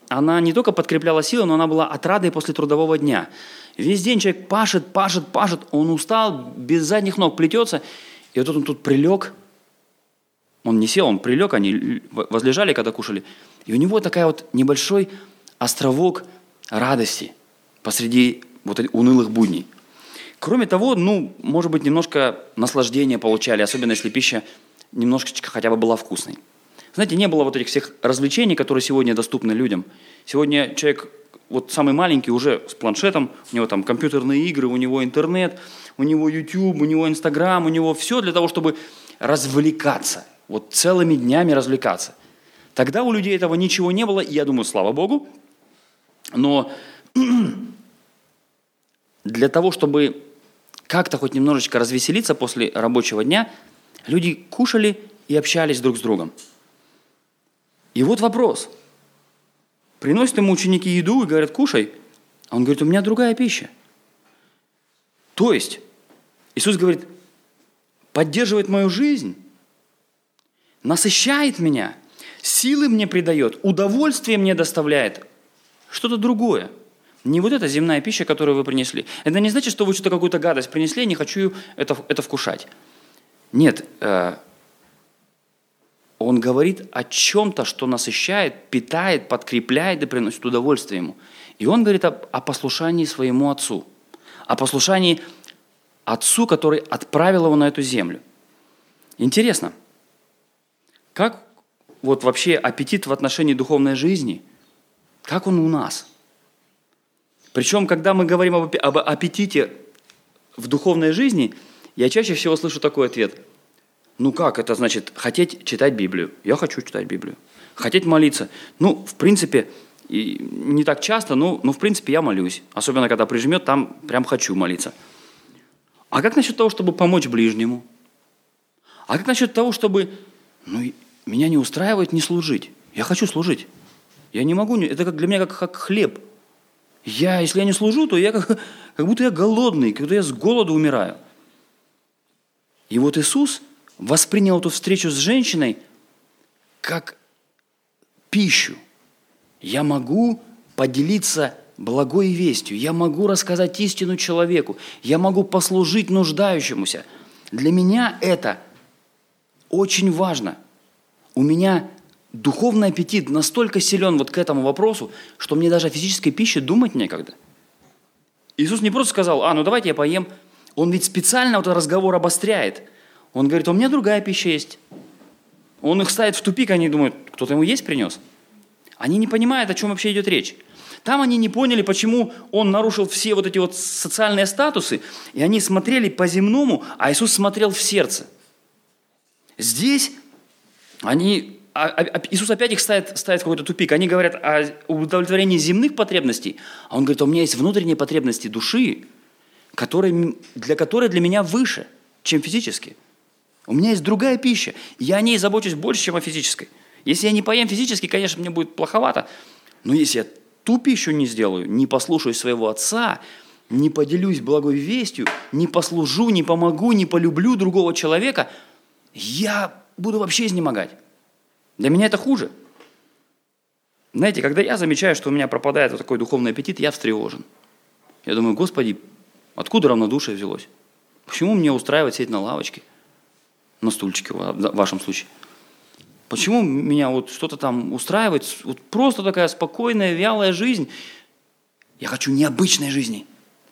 она не только подкрепляла силы, но она была отрадой после трудового дня. Весь день человек пашет, пашет, пашет, он устал, без задних ног плетется, и вот он тут прилег, он не сел, он прилег, они возлежали, когда кушали, и у него такая вот небольшой островок радости посреди вот унылых будней. Кроме того, ну, может быть, немножко наслаждения получали, особенно если пища немножечко хотя бы была вкусной. Знаете, не было вот этих всех развлечений, которые сегодня доступны людям. Сегодня человек вот самый маленький уже с планшетом, у него там компьютерные игры, у него интернет, у него YouTube, у него Instagram, у него все для того, чтобы развлекаться, вот целыми днями развлекаться. Тогда у людей этого ничего не было, и я думаю, слава Богу. Но для того, чтобы как-то хоть немножечко развеселиться после рабочего дня, люди кушали и общались друг с другом. И вот вопрос – Приносят ему ученики еду и говорят, кушай. А он говорит, у меня другая пища. То есть, Иисус говорит, поддерживает мою жизнь, насыщает меня, силы мне придает, удовольствие мне доставляет, что-то другое. Не вот эта земная пища, которую вы принесли. Это не значит, что вы что-то какую-то гадость принесли, я не хочу это, это вкушать. Нет, э, он говорит о чем-то, что насыщает, питает, подкрепляет и приносит удовольствие ему. И он говорит о, о послушании своему отцу, о послушании отцу, который отправил его на эту землю. Интересно, как вот вообще аппетит в отношении духовной жизни, как он у нас? Причем, когда мы говорим об, аппетите в духовной жизни, я чаще всего слышу такой ответ – ну как это значит хотеть читать Библию? Я хочу читать Библию. Хотеть молиться? Ну, в принципе, и не так часто, но, но в принципе я молюсь. Особенно, когда прижмет, там прям хочу молиться. А как насчет того, чтобы помочь ближнему? А как насчет того, чтобы... Ну, меня не устраивает не служить. Я хочу служить. Я не могу, это как для меня как, как хлеб. Я, если я не служу, то я как, как будто я голодный, как будто я с голоду умираю. И вот Иисус – воспринял эту встречу с женщиной как пищу. Я могу поделиться благой вестью, я могу рассказать истину человеку, я могу послужить нуждающемуся. Для меня это очень важно. У меня духовный аппетит настолько силен вот к этому вопросу, что мне даже о физической пище думать некогда. Иисус не просто сказал, а, ну давайте я поем. Он ведь специально вот этот разговор обостряет – он говорит, у меня другая пища есть. Он их ставит в тупик, они думают, кто-то ему есть принес. Они не понимают, о чем вообще идет речь. Там они не поняли, почему он нарушил все вот эти вот социальные статусы, и они смотрели по-земному, а Иисус смотрел в сердце. Здесь они, а, а, а Иисус опять их ставит, ставит в какой-то тупик. Они говорят о удовлетворении земных потребностей, а он говорит, у меня есть внутренние потребности души, которые, для которой для меня выше, чем физические. У меня есть другая пища. Я о ней забочусь больше, чем о физической. Если я не поем физически, конечно, мне будет плоховато. Но если я ту пищу не сделаю, не послушаю своего отца, не поделюсь благой вестью, не послужу, не помогу, не полюблю другого человека, я буду вообще изнемогать. Для меня это хуже. Знаете, когда я замечаю, что у меня пропадает вот такой духовный аппетит, я встревожен. Я думаю, Господи, откуда равнодушие взялось? Почему мне устраивать сидеть на лавочке, на стульчике в вашем случае? Почему меня вот что-то там устраивает? Вот просто такая спокойная, вялая жизнь. Я хочу необычной жизни.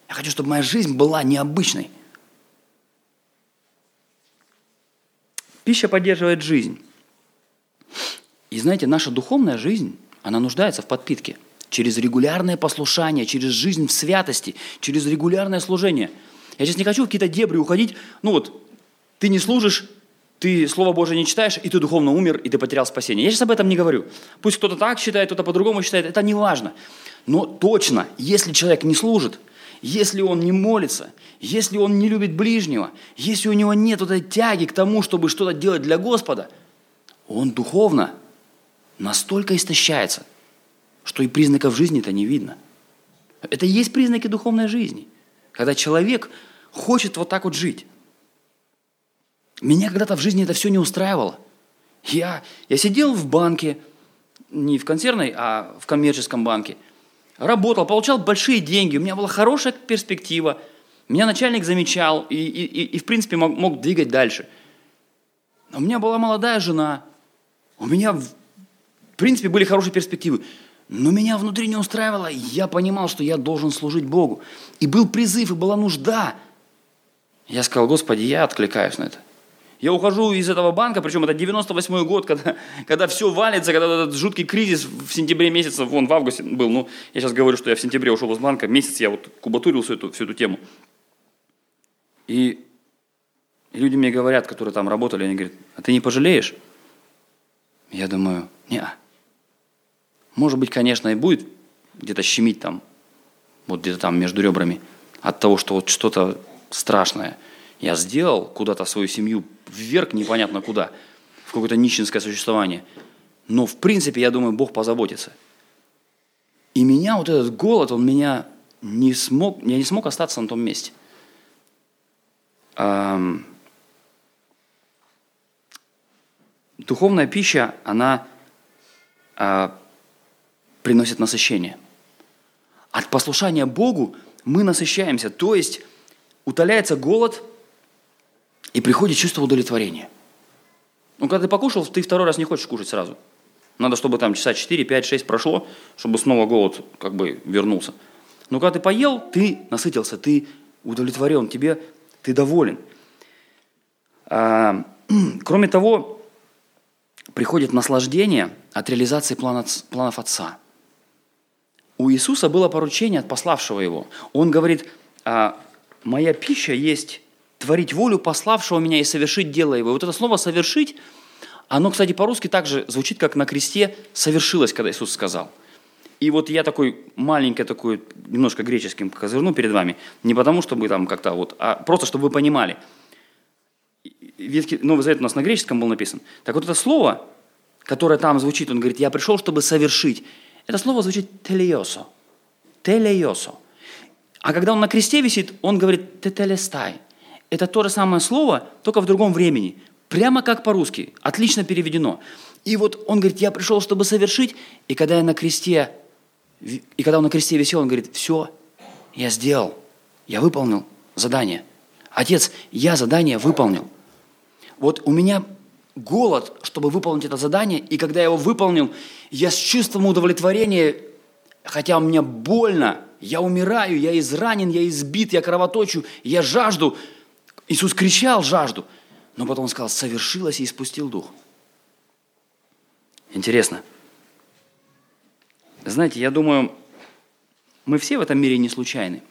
Я хочу, чтобы моя жизнь была необычной. Пища поддерживает жизнь. И знаете, наша духовная жизнь, она нуждается в подпитке. Через регулярное послушание, через жизнь в святости, через регулярное служение. Я сейчас не хочу в какие-то дебри уходить. Ну вот, ты не служишь, ты Слово Божие не читаешь, и ты духовно умер, и ты потерял спасение. Я сейчас об этом не говорю. Пусть кто-то так считает, кто-то по-другому считает, это не важно. Но точно, если человек не служит, если он не молится, если он не любит ближнего, если у него нет этой тяги к тому, чтобы что-то делать для Господа, он духовно настолько истощается, что и признаков жизни-то не видно. Это и есть признаки духовной жизни, когда человек хочет вот так вот жить. Меня когда-то в жизни это все не устраивало. Я, я сидел в банке, не в консервной, а в коммерческом банке, работал, получал большие деньги, у меня была хорошая перспектива, меня начальник замечал и, и, и, и в принципе, мог, мог двигать дальше. У меня была молодая жена, у меня в принципе, были хорошие перспективы. Но меня внутри не устраивало. Я понимал, что я должен служить Богу. И был призыв, и была нужда. Я сказал, Господи, я откликаюсь на это. Я ухожу из этого банка, причем это 98 год, когда, когда все валится, когда этот жуткий кризис в сентябре месяце, вон в августе был. Ну, я сейчас говорю, что я в сентябре ушел из банка, месяц я вот кубатурил всю эту, всю эту тему. И, люди мне говорят, которые там работали, они говорят, а ты не пожалеешь? Я думаю, не может быть, конечно, и будет где-то щемить там, вот где-то там между ребрами, от того, что вот что-то страшное я сделал, куда-то свою семью вверх непонятно куда, в какое-то нищенское существование. Но, в принципе, я думаю, Бог позаботится. И меня вот этот голод, он меня не смог, я не смог остаться на том месте. Духовная пища, она а, приносит насыщение. От послушания Богу мы насыщаемся, то есть утоляется голод и приходит чувство удовлетворения. Ну, когда ты покушал, ты второй раз не хочешь кушать сразу. Надо, чтобы там часа 4, 5, 6 прошло, чтобы снова голод как бы вернулся. Но когда ты поел, ты насытился, ты удовлетворен, тебе ты доволен. А, кроме того, приходит наслаждение от реализации планов, планов Отца – у Иисуса было поручение от пославшего его. Он говорит, «А, моя пища есть творить волю пославшего меня и совершить дело его. И вот это слово «совершить», оно, кстати, по-русски также звучит, как на кресте «совершилось», когда Иисус сказал. И вот я такой маленький, такой, немножко греческим козырну перед вами, не потому, чтобы там как-то вот, а просто, чтобы вы понимали. Ветхий, Новый Завет у нас на греческом был написан. Так вот это слово, которое там звучит, он говорит, я пришел, чтобы совершить. Это слово звучит телеосо. Телеосо. А когда он на кресте висит, он говорит тетелестай. Это то же самое слово, только в другом времени. Прямо как по-русски. Отлично переведено. И вот он говорит, я пришел, чтобы совершить. И когда я на кресте, и когда он на кресте висел, он говорит, все, я сделал. Я выполнил задание. Отец, я задание выполнил. Вот у меня голод, чтобы выполнить это задание, и когда я его выполнил, я с чувством удовлетворения, хотя мне больно, я умираю, я изранен, я избит, я кровоточу, я жажду. Иисус кричал жажду, но потом он сказал, совершилось и испустил дух. Интересно. Знаете, я думаю, мы все в этом мире не случайны.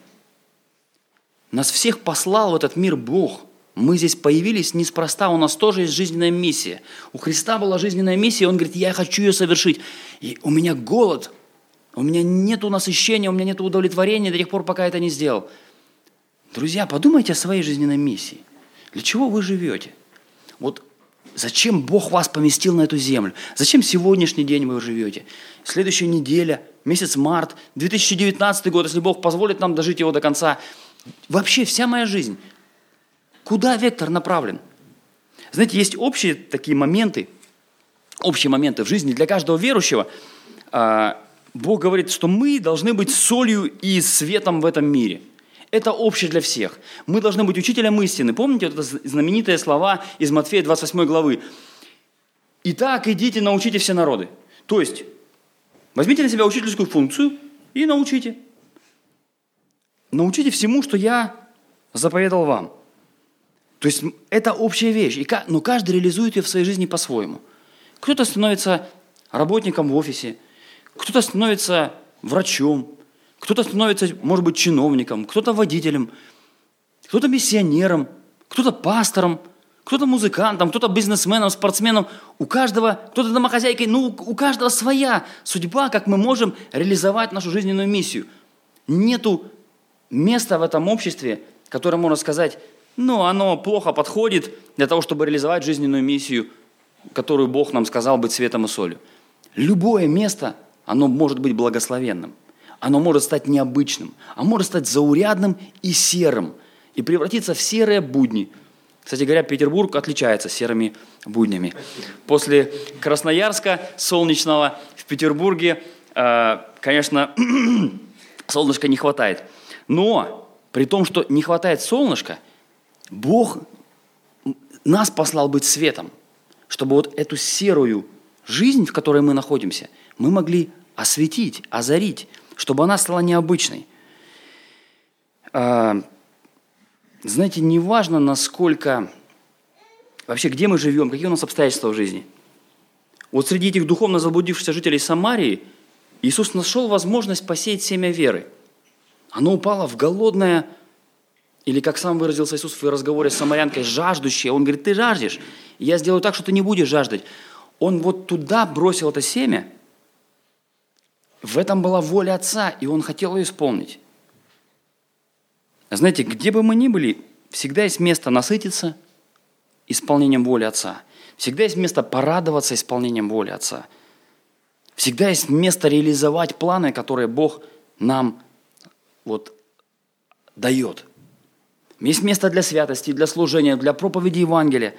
Нас всех послал в этот мир Бог – мы здесь появились неспроста, у нас тоже есть жизненная миссия. У Христа была жизненная миссия, он говорит, я хочу ее совершить. И у меня голод, у меня нет насыщения, у меня нет удовлетворения до тех пор, пока я это не сделал. Друзья, подумайте о своей жизненной миссии. Для чего вы живете? Вот зачем Бог вас поместил на эту землю? Зачем сегодняшний день вы живете? Следующая неделя, месяц март, 2019 год, если Бог позволит нам дожить его до конца. Вообще вся моя жизнь – Куда вектор направлен? Знаете, есть общие такие моменты, общие моменты в жизни для каждого верующего. А, Бог говорит, что мы должны быть солью и светом в этом мире. Это общее для всех. Мы должны быть учителем истины. Помните вот это знаменитые слова из Матфея 28 главы? «Итак, идите, научите все народы». То есть, возьмите на себя учительскую функцию и научите. Научите всему, что я заповедал вам. То есть это общая вещь, но каждый реализует ее в своей жизни по-своему. Кто-то становится работником в офисе, кто-то становится врачом, кто-то становится, может быть, чиновником, кто-то водителем, кто-то миссионером, кто-то пастором, кто-то музыкантом, кто-то бизнесменом, спортсменом. У каждого, кто-то домохозяйкой, ну, у каждого своя судьба, как мы можем реализовать нашу жизненную миссию. Нету места в этом обществе, которое можно сказать, ну, оно плохо подходит для того, чтобы реализовать жизненную миссию, которую Бог нам сказал быть светом и солью. Любое место, оно может быть благословенным. Оно может стать необычным, а может стать заурядным и серым, и превратиться в серые будни. Кстати говоря, Петербург отличается серыми буднями. После Красноярска солнечного в Петербурге, э, конечно, солнышка не хватает. Но при том, что не хватает солнышка, Бог нас послал быть светом, чтобы вот эту серую жизнь, в которой мы находимся, мы могли осветить, озарить, чтобы она стала необычной. А, знаете, не важно, насколько, вообще, где мы живем, какие у нас обстоятельства в жизни. Вот среди этих духовно заблудившихся жителей Самарии Иисус нашел возможность посеять семя веры. Оно упало в голодное, или как сам выразился Иисус в разговоре с самарянкой, жаждущее. Он говорит, ты жаждешь, я сделаю так, что ты не будешь жаждать. Он вот туда бросил это семя – в этом была воля Отца, и Он хотел ее исполнить. Знаете, где бы мы ни были, всегда есть место насытиться исполнением воли Отца. Всегда есть место порадоваться исполнением воли Отца. Всегда есть место реализовать планы, которые Бог нам вот дает. Есть место для святости, для служения, для проповеди Евангелия.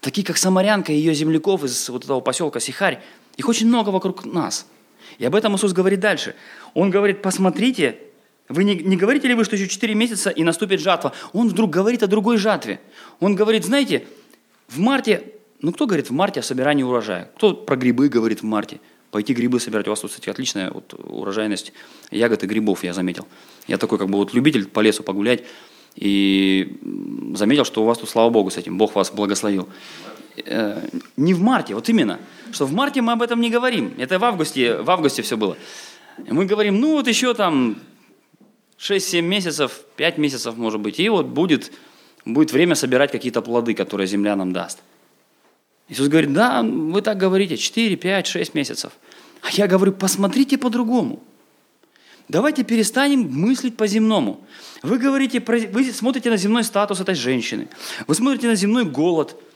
Такие, как Самарянка и ее земляков из вот этого поселка Сихарь, их очень много вокруг нас – и об этом Иисус говорит дальше. Он говорит, посмотрите, вы не, не говорите ли вы, что еще 4 месяца и наступит жатва? Он вдруг говорит о другой жатве. Он говорит, знаете, в марте, ну кто говорит в марте о собирании урожая? Кто про грибы говорит в марте? Пойти грибы собирать. У вас тут, кстати, отличная вот урожайность ягод и грибов, я заметил. Я такой как бы вот любитель по лесу погулять. И заметил, что у вас тут, слава Богу, с этим. Бог вас благословил. Э, не в марте, вот именно. Что в марте мы об этом не говорим. Это в августе, в августе все было. И мы говорим, ну вот еще там 6-7 месяцев, 5 месяцев может быть, и вот будет, будет время собирать какие-то плоды, которые земля нам даст. Иисус говорит, да, вы так говорите, 4, 5, 6 месяцев. А я говорю, посмотрите по-другому. Давайте перестанем мыслить по-земному. Вы говорите, вы смотрите на земной статус этой женщины, вы смотрите на земной голод –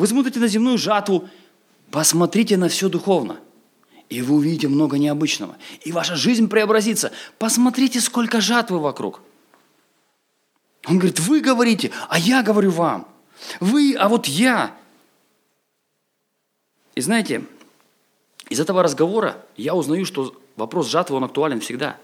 вы смотрите на земную жатву, посмотрите на все духовно. И вы увидите много необычного. И ваша жизнь преобразится. Посмотрите, сколько жатвы вокруг. Он говорит, вы говорите, а я говорю вам. Вы, а вот я. И знаете, из этого разговора я узнаю, что вопрос жатвы, он актуален всегда.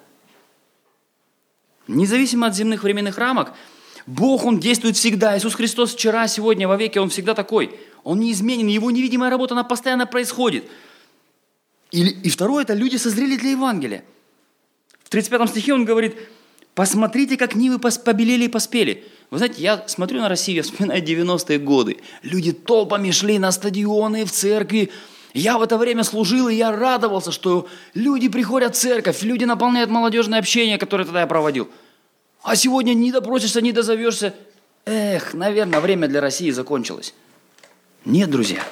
Независимо от земных временных рамок – Бог, Он действует всегда. Иисус Христос вчера, сегодня, во веки, Он всегда такой. Он неизменен, Его невидимая работа, она постоянно происходит. И, и второе, это люди созрели для Евангелия. В 35 стихе он говорит, посмотрите, как нивы побелели и поспели. Вы знаете, я смотрю на Россию, я вспоминаю 90-е годы. Люди толпами шли на стадионы, в церкви. Я в это время служил, и я радовался, что люди приходят в церковь, люди наполняют молодежное общение, которое тогда я проводил – а сегодня не допросишься, не дозовешься. Эх, наверное, время для России закончилось. Нет, друзья,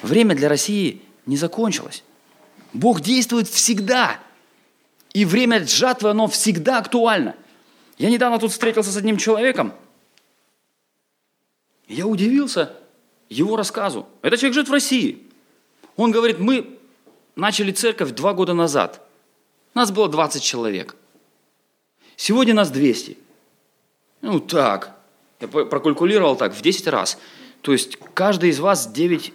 время для России не закончилось. Бог действует всегда. И время жатвы, оно всегда актуально. Я недавно тут встретился с одним человеком. Я удивился его рассказу. Этот человек живет в России. Он говорит, мы начали церковь два года назад. Нас было 20 человек. Сегодня нас 200. Ну так, я прокалькулировал так, в 10 раз. То есть каждый из вас 9,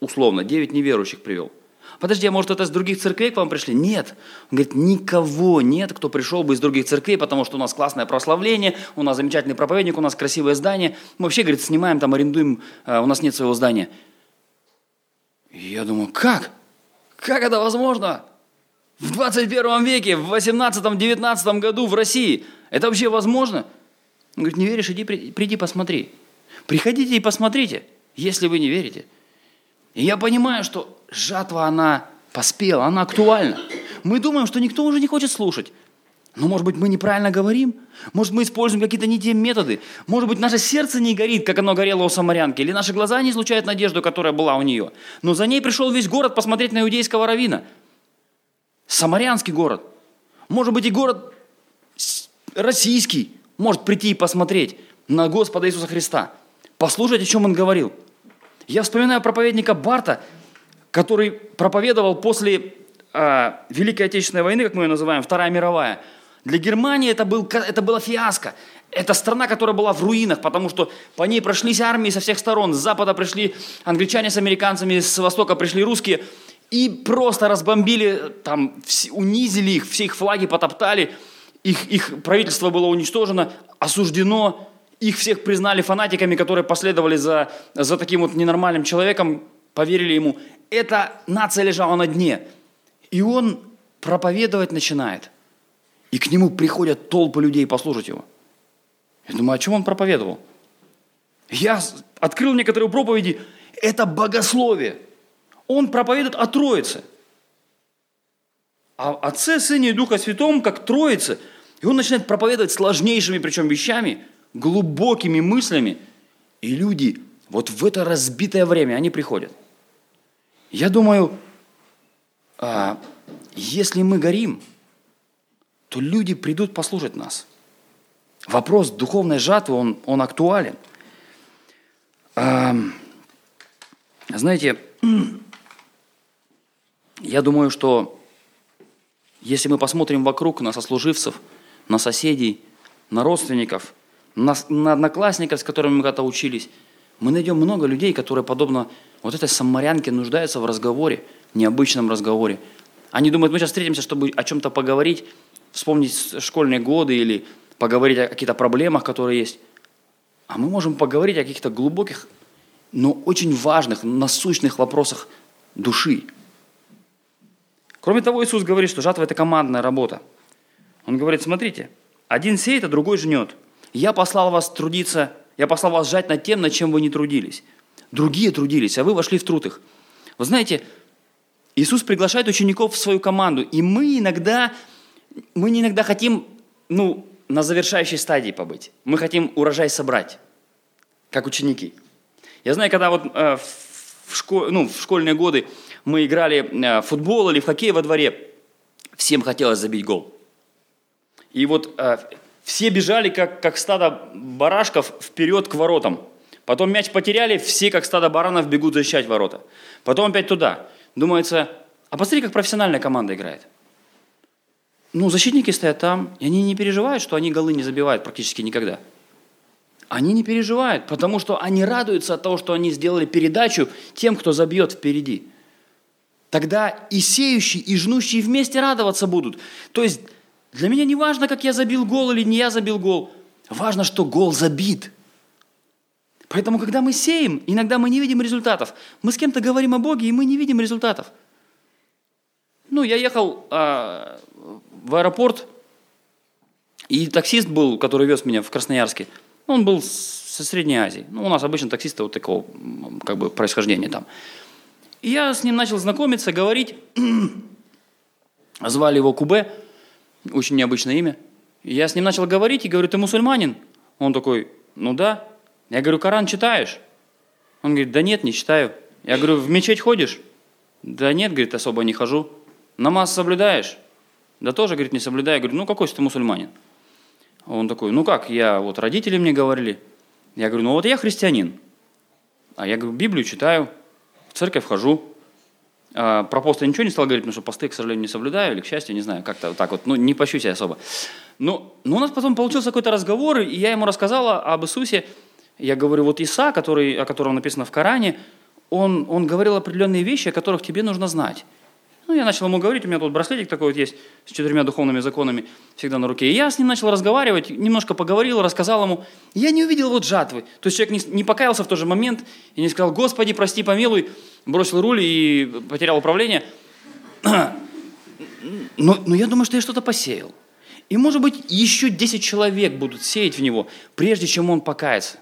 условно, 9 неверующих привел. Подожди, а может это из других церквей к вам пришли? Нет. Он говорит, никого нет, кто пришел бы из других церквей, потому что у нас классное прославление, у нас замечательный проповедник, у нас красивое здание. Мы вообще, говорит, снимаем там, арендуем, э, у нас нет своего здания. Я думаю, как? Как это возможно? В 21 веке, в 18-19 году в России. Это вообще возможно? Он говорит, не веришь, иди, приди посмотри. Приходите и посмотрите, если вы не верите. И я понимаю, что жатва, она поспела, она актуальна. Мы думаем, что никто уже не хочет слушать. Но, может быть, мы неправильно говорим? Может, мы используем какие-то не те методы? Может быть, наше сердце не горит, как оно горело у самарянки? Или наши глаза не излучают надежду, которая была у нее? Но за ней пришел весь город посмотреть на иудейского равина. Самарянский город. Может быть, и город российский может прийти и посмотреть на Господа Иисуса Христа. Послушать, о чем Он говорил. Я вспоминаю проповедника Барта, который проповедовал после э, Великой Отечественной войны, как мы ее называем, Вторая мировая. Для Германии это, был, это была фиаско. Это страна, которая была в руинах, потому что по ней прошлись армии со всех сторон. С запада пришли англичане с американцами, с востока пришли русские. И просто разбомбили, там, унизили их, все их флаги потоптали. Их, их правительство было уничтожено, осуждено. Их всех признали фанатиками, которые последовали за, за таким вот ненормальным человеком, поверили ему эта нация лежала на дне. И он проповедовать начинает. И к нему приходят толпы людей послушать его. Я думаю, о чем он проповедовал? Я открыл некоторые проповеди. Это богословие. Он проповедует о Троице. О Отце, Сыне и Духа Святом, как Троице. И он начинает проповедовать сложнейшими, причем вещами, глубокими мыслями. И люди вот в это разбитое время, они приходят – я думаю, а, если мы горим, то люди придут послушать нас. Вопрос духовной жатвы, он, он актуален. А, знаете, я думаю, что если мы посмотрим вокруг на сослуживцев, на соседей, на родственников, на, на одноклассников, с которыми мы когда-то учились, мы найдем много людей, которые, подобно вот этой самарянке, нуждаются в разговоре, необычном разговоре. Они думают, мы сейчас встретимся, чтобы о чем-то поговорить, вспомнить школьные годы или поговорить о каких-то проблемах, которые есть. А мы можем поговорить о каких-то глубоких, но очень важных, насущных вопросах души. Кроме того, Иисус говорит, что жатва – это командная работа. Он говорит, смотрите, один сеет, а другой жнет. Я послал вас трудиться я послал вас жать над тем, над чем вы не трудились. Другие трудились, а вы вошли в труд их. Вы знаете, Иисус приглашает учеников в свою команду, и мы иногда, мы не иногда хотим, ну, на завершающей стадии побыть. Мы хотим урожай собрать, как ученики. Я знаю, когда вот э, в, школ, ну, в школьные годы мы играли э, в футбол или в хоккей во дворе, всем хотелось забить гол. И вот э, все бежали, как, как стадо барашков, вперед к воротам. Потом мяч потеряли, все, как стадо баранов, бегут защищать ворота. Потом опять туда. Думается, а посмотри, как профессиональная команда играет. Ну, защитники стоят там, и они не переживают, что они голы не забивают практически никогда. Они не переживают, потому что они радуются от того, что они сделали передачу тем, кто забьет впереди. Тогда и сеющие, и жнущие вместе радоваться будут. То есть для меня не важно, как я забил гол или не я забил гол. Важно, что гол забит. Поэтому, когда мы сеем, иногда мы не видим результатов. Мы с кем-то говорим о Боге, и мы не видим результатов. Ну, я ехал а, в аэропорт, и таксист был, который вез меня в Красноярске, он был со Средней Азии. Ну, у нас обычно таксисты вот такого как бы происхождения там. И я с ним начал знакомиться, говорить. Звали его Кубе очень необычное имя. я с ним начал говорить и говорю, ты мусульманин? Он такой, ну да. Я говорю, Коран читаешь? Он говорит, да нет, не читаю. Я говорю, в мечеть ходишь? Да нет, говорит, особо не хожу. Намаз соблюдаешь? Да тоже, говорит, не соблюдаю. Я говорю, ну какой же ты мусульманин? Он такой, ну как, я вот родители мне говорили. Я говорю, ну вот я христианин. А я говорю, Библию читаю, в церковь хожу. А, про пост я ничего не стал говорить, потому что посты, к сожалению, не соблюдаю, или, к счастью, не знаю, как-то вот так вот, ну, не пощу себя особо. Но, но у нас потом получился какой-то разговор, и я ему рассказала об Иисусе, Я говорю, вот Иса, который, о котором написано в Коране, он, он говорил определенные вещи, о которых тебе нужно знать. Ну, я начал ему говорить, у меня тут браслетик такой вот есть с четырьмя духовными законами всегда на руке. И я с ним начал разговаривать, немножко поговорил, рассказал ему. Я не увидел вот жатвы. То есть человек не, не покаялся в тот же момент и не сказал, Господи, прости, помилуй, бросил руль и потерял управление. Но, но я думаю, что я что-то посеял. И, может быть, еще 10 человек будут сеять в него, прежде чем он покается.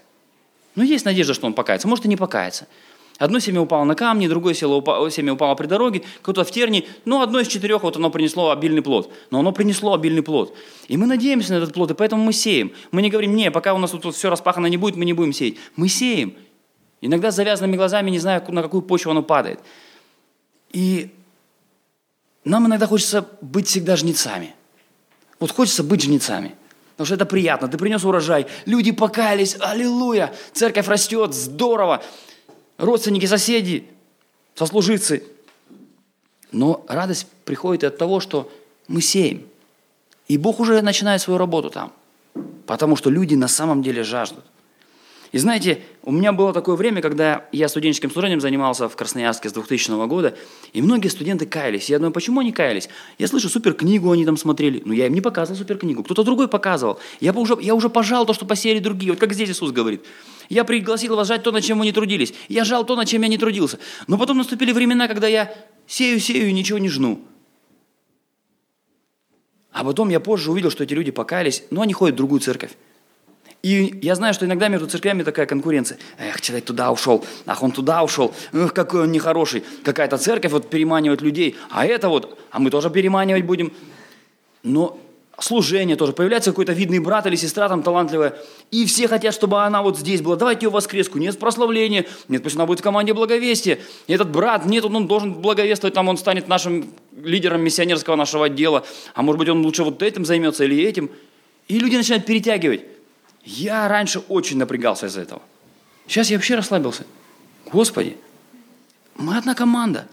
Но есть надежда, что он покается. Может, и не покается. Одно семя упало на камни, другое семя упало при дороге, кто-то в тернии. Но одно из четырех вот оно принесло обильный плод. Но оно принесло обильный плод. И мы надеемся на этот плод, и поэтому мы сеем. Мы не говорим, не, пока у нас тут, тут все распахано не будет, мы не будем сеять. Мы сеем. Иногда с завязанными глазами, не знаю, на какую почву оно падает. И нам иногда хочется быть всегда жнецами. Вот хочется быть жнецами. Потому что это приятно. Ты принес урожай, люди покаялись, аллилуйя, церковь растет, здорово родственники, соседи, сослуживцы. Но радость приходит от того, что мы сеем. И Бог уже начинает свою работу там. Потому что люди на самом деле жаждут. И знаете, у меня было такое время, когда я студенческим служением занимался в Красноярске с 2000 года, и многие студенты каялись. Я думаю, почему они каялись? Я слышу, супер книгу они там смотрели. Но я им не показывал супер книгу, кто-то другой показывал. Я уже, я уже пожал то, что посеяли другие. Вот как здесь Иисус говорит. Я пригласил вас жать то, над чем вы не трудились. Я жал то, над чем я не трудился. Но потом наступили времена, когда я сею, сею и ничего не жну. А потом я позже увидел, что эти люди покаялись, но они ходят в другую церковь. И я знаю, что иногда между церквями такая конкуренция. Эх, человек туда ушел, ах, он туда ушел, эх, какой он нехороший. Какая-то церковь вот переманивает людей, а это вот, а мы тоже переманивать будем. Но служение тоже. Появляется какой-то видный брат или сестра там талантливая, и все хотят, чтобы она вот здесь была. Давайте ее воскреску. Нет прославления, нет, пусть она будет в команде благовестия. И этот брат, нет, он должен благовествовать, там он станет нашим лидером миссионерского нашего отдела. А может быть, он лучше вот этим займется или этим. И люди начинают перетягивать. Я раньше очень напрягался из-за этого. Сейчас я вообще расслабился. Господи, мы одна команда.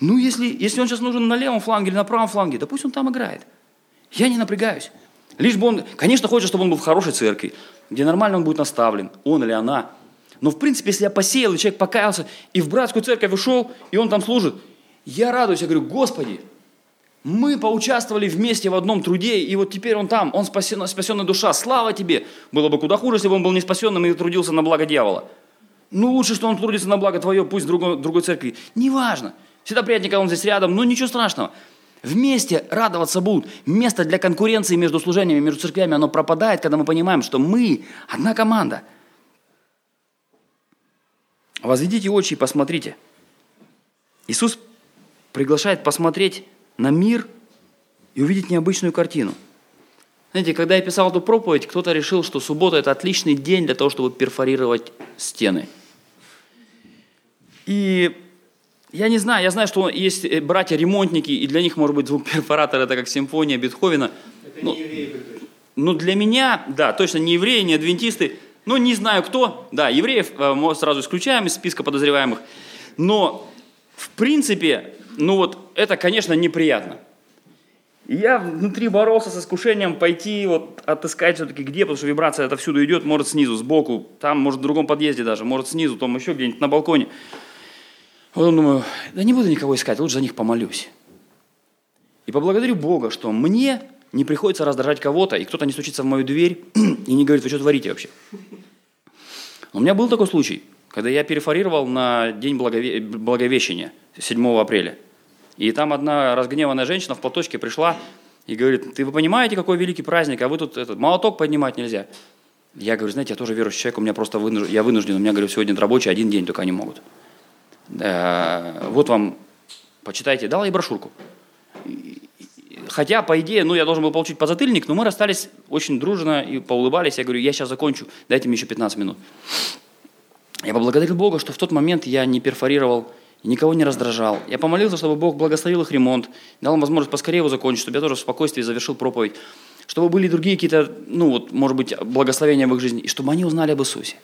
Ну, если, если он сейчас нужен на левом фланге или на правом фланге, да пусть он там играет. Я не напрягаюсь. Лишь бы он, конечно, хочет, чтобы он был в хорошей церкви, где нормально он будет наставлен, он или она. Но, в принципе, если я посеял, и человек покаялся, и в братскую церковь ушел, и он там служит, я радуюсь, я говорю, Господи, мы поучаствовали вместе в одном труде, и вот теперь он там, он спасен, спасенная душа. Слава тебе! Было бы куда хуже, если бы он был не спасенным и трудился на благо дьявола. Ну, лучше, что он трудится на благо твое, пусть другой, другой церкви. Неважно. Всегда приятнее, когда он здесь рядом, но ничего страшного. Вместе радоваться будут. Место для конкуренции между служениями, между церквями, оно пропадает, когда мы понимаем, что мы одна команда. Возведите очи и посмотрите. Иисус приглашает посмотреть на мир и увидеть необычную картину. Знаете, когда я писал эту проповедь, кто-то решил, что суббота – это отличный день для того, чтобы перфорировать стены. И я не знаю, я знаю, что есть э, братья-ремонтники, и для них, может быть, звук перфоратора – это как симфония Бетховена. Это ну, не евреи. Ну, для меня, да, точно не евреи, не адвентисты. Ну, не знаю кто. Да, евреев э, мы сразу исключаем из списка подозреваемых. Но, в принципе, ну вот это, конечно, неприятно. И я внутри боролся с искушением пойти вот отыскать все-таки где, потому что вибрация это всюду идет, может снизу, сбоку, там, может в другом подъезде даже, может снизу, там еще где-нибудь на балконе. Вот думаю, да не буду никого искать, лучше за них помолюсь. И поблагодарю Бога, что мне не приходится раздражать кого-то, и кто-то не стучится в мою дверь и не говорит, вы что творите вообще. У меня был такой случай, когда я перефорировал на день благове... благовещения, 7 апреля. И там одна разгневанная женщина в платочке пришла и говорит, ты вы понимаете, какой великий праздник, а вы тут этот, молоток поднимать нельзя. Я говорю, знаете, я тоже верующий человек, у меня просто вынуж... я вынужден, у меня, говорю, сегодня рабочий один день только они могут. Вот вам, почитайте, дала ей брошюрку. Хотя, по идее, ну, я должен был получить подзатыльник, но мы расстались очень дружно и поулыбались. Я говорю, я сейчас закончу, дайте мне еще 15 минут. Я поблагодарил Бога, что в тот момент я не перфорировал никого не раздражал. Я помолился, чтобы Бог благословил их ремонт, дал им возможность поскорее его закончить, чтобы я тоже в спокойствии завершил проповедь, чтобы были другие какие-то, ну вот, может быть, благословения в их жизни, и чтобы они узнали об Иисусе.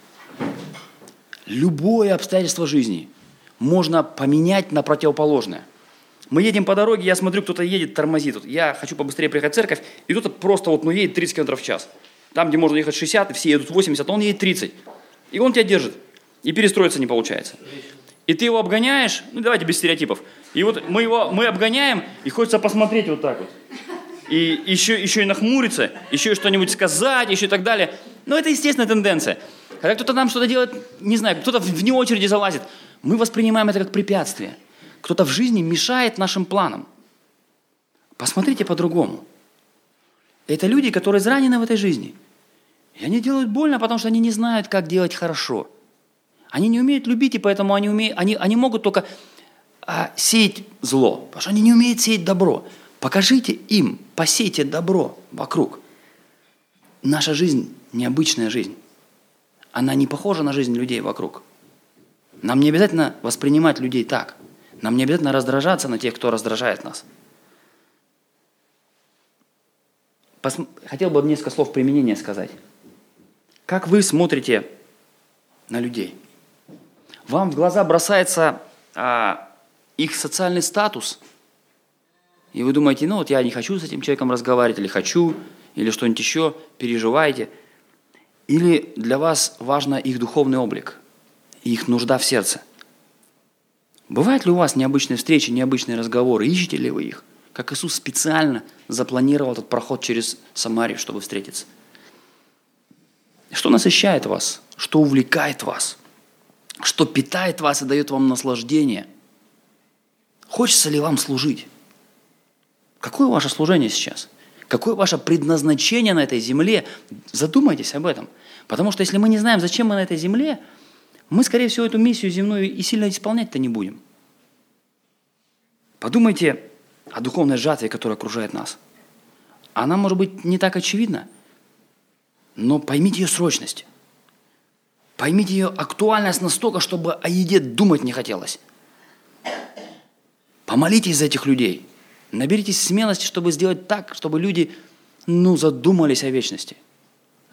Любое обстоятельство жизни можно поменять на противоположное. Мы едем по дороге, я смотрю, кто-то едет, тормозит. Я хочу побыстрее приехать в церковь, и кто-то просто вот, ну, едет 30 км в час. Там, где можно ехать 60, все едут 80, а он едет 30. И он тебя держит. И перестроиться не получается. И ты его обгоняешь, ну давайте без стереотипов. И вот мы его, мы обгоняем, и хочется посмотреть вот так вот. И еще, еще и нахмуриться, еще и что-нибудь сказать, еще и так далее. Но это естественная тенденция. Когда кто-то нам что-то делает, не знаю, кто-то вне очереди залазит, мы воспринимаем это как препятствие. Кто-то в жизни мешает нашим планам. Посмотрите по-другому. Это люди, которые изранены в этой жизни. И они делают больно, потому что они не знают, как делать хорошо. Они не умеют любить, и поэтому они, умеют, они, они могут только а, сеять зло, потому что они не умеют сеять добро. Покажите им, посейте добро вокруг. Наша жизнь необычная жизнь. Она не похожа на жизнь людей вокруг. Нам не обязательно воспринимать людей так. Нам не обязательно раздражаться на тех, кто раздражает нас. Пос... Хотел бы несколько слов применения сказать. Как вы смотрите на людей? Вам в глаза бросается а, их социальный статус, и вы думаете, ну вот я не хочу с этим человеком разговаривать, или хочу, или что-нибудь еще, переживаете. Или для вас важно их духовный облик, их нужда в сердце. Бывают ли у вас необычные встречи, необычные разговоры? Ищете ли вы их? Как Иисус специально запланировал этот проход через Самарию, чтобы встретиться. Что насыщает вас? Что увлекает вас? Что питает вас и дает вам наслаждение? Хочется ли вам служить? Какое ваше служение сейчас? Какое ваше предназначение на этой земле? Задумайтесь об этом. Потому что если мы не знаем, зачем мы на этой земле, мы, скорее всего, эту миссию земную и сильно исполнять-то не будем. Подумайте о духовной жатве, которая окружает нас. Она может быть не так очевидна, но поймите ее срочность. Поймите ее актуальность настолько, чтобы о еде думать не хотелось. Помолитесь за этих людей. Наберитесь смелости, чтобы сделать так, чтобы люди ну, задумались о вечности.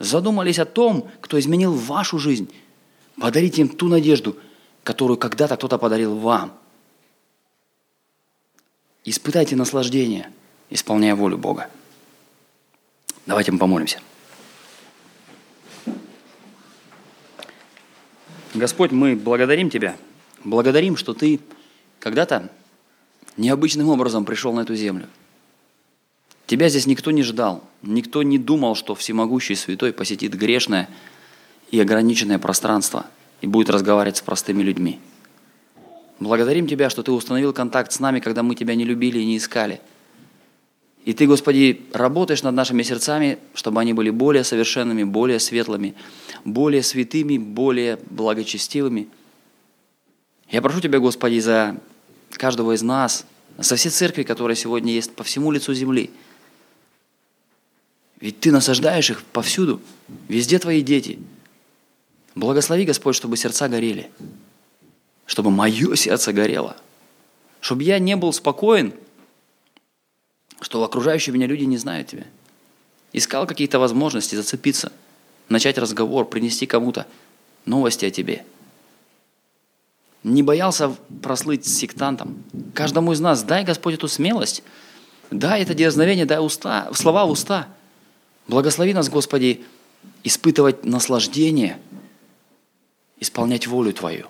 Задумались о том, кто изменил вашу жизнь – Подарите им ту надежду, которую когда-то кто-то подарил вам. Испытайте наслаждение, исполняя волю Бога. Давайте мы помолимся. Господь, мы благодарим Тебя, благодарим, что Ты когда-то необычным образом пришел на эту землю. Тебя здесь никто не ждал, никто не думал, что всемогущий святой посетит грешное – и ограниченное пространство и будет разговаривать с простыми людьми. Благодарим Тебя, что Ты установил контакт с нами, когда мы Тебя не любили и не искали. И Ты, Господи, работаешь над нашими сердцами, чтобы они были более совершенными, более светлыми, более святыми, более благочестивыми. Я прошу Тебя, Господи, за каждого из нас, за все церкви, которые сегодня есть по всему лицу земли. Ведь Ты насаждаешь их повсюду, везде Твои дети – Благослови, Господь, чтобы сердца горели, чтобы мое сердце горело, чтобы я не был спокоен, что окружающие меня люди не знают Тебя. Искал какие-то возможности зацепиться, начать разговор, принести кому-то новости о Тебе. Не боялся прослыть сектантом. Каждому из нас дай, Господь, эту смелость. Дай это дерзновение, дай уста, слова в уста. Благослови нас, Господи, испытывать наслаждение – исполнять волю Твою,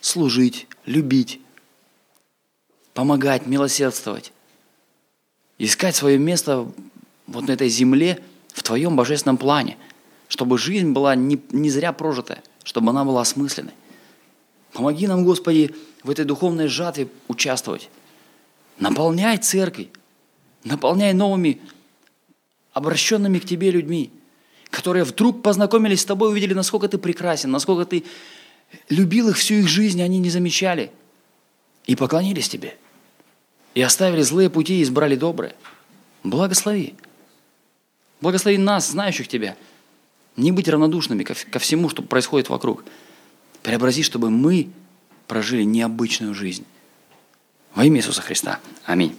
служить, любить, помогать, милосердствовать, искать свое место вот на этой земле в Твоем божественном плане, чтобы жизнь была не, не зря прожитая, чтобы она была осмысленной. Помоги нам, Господи, в этой духовной жатве участвовать. Наполняй церковь, наполняй новыми обращенными к Тебе людьми – которые вдруг познакомились с тобой, увидели, насколько ты прекрасен, насколько ты любил их всю их жизнь, они не замечали. И поклонились тебе. И оставили злые пути и избрали добрые. Благослови. Благослови нас, знающих Тебя. Не быть равнодушными ко, всему, что происходит вокруг. Преобрази, чтобы мы прожили необычную жизнь. Во имя Иисуса Христа. Аминь.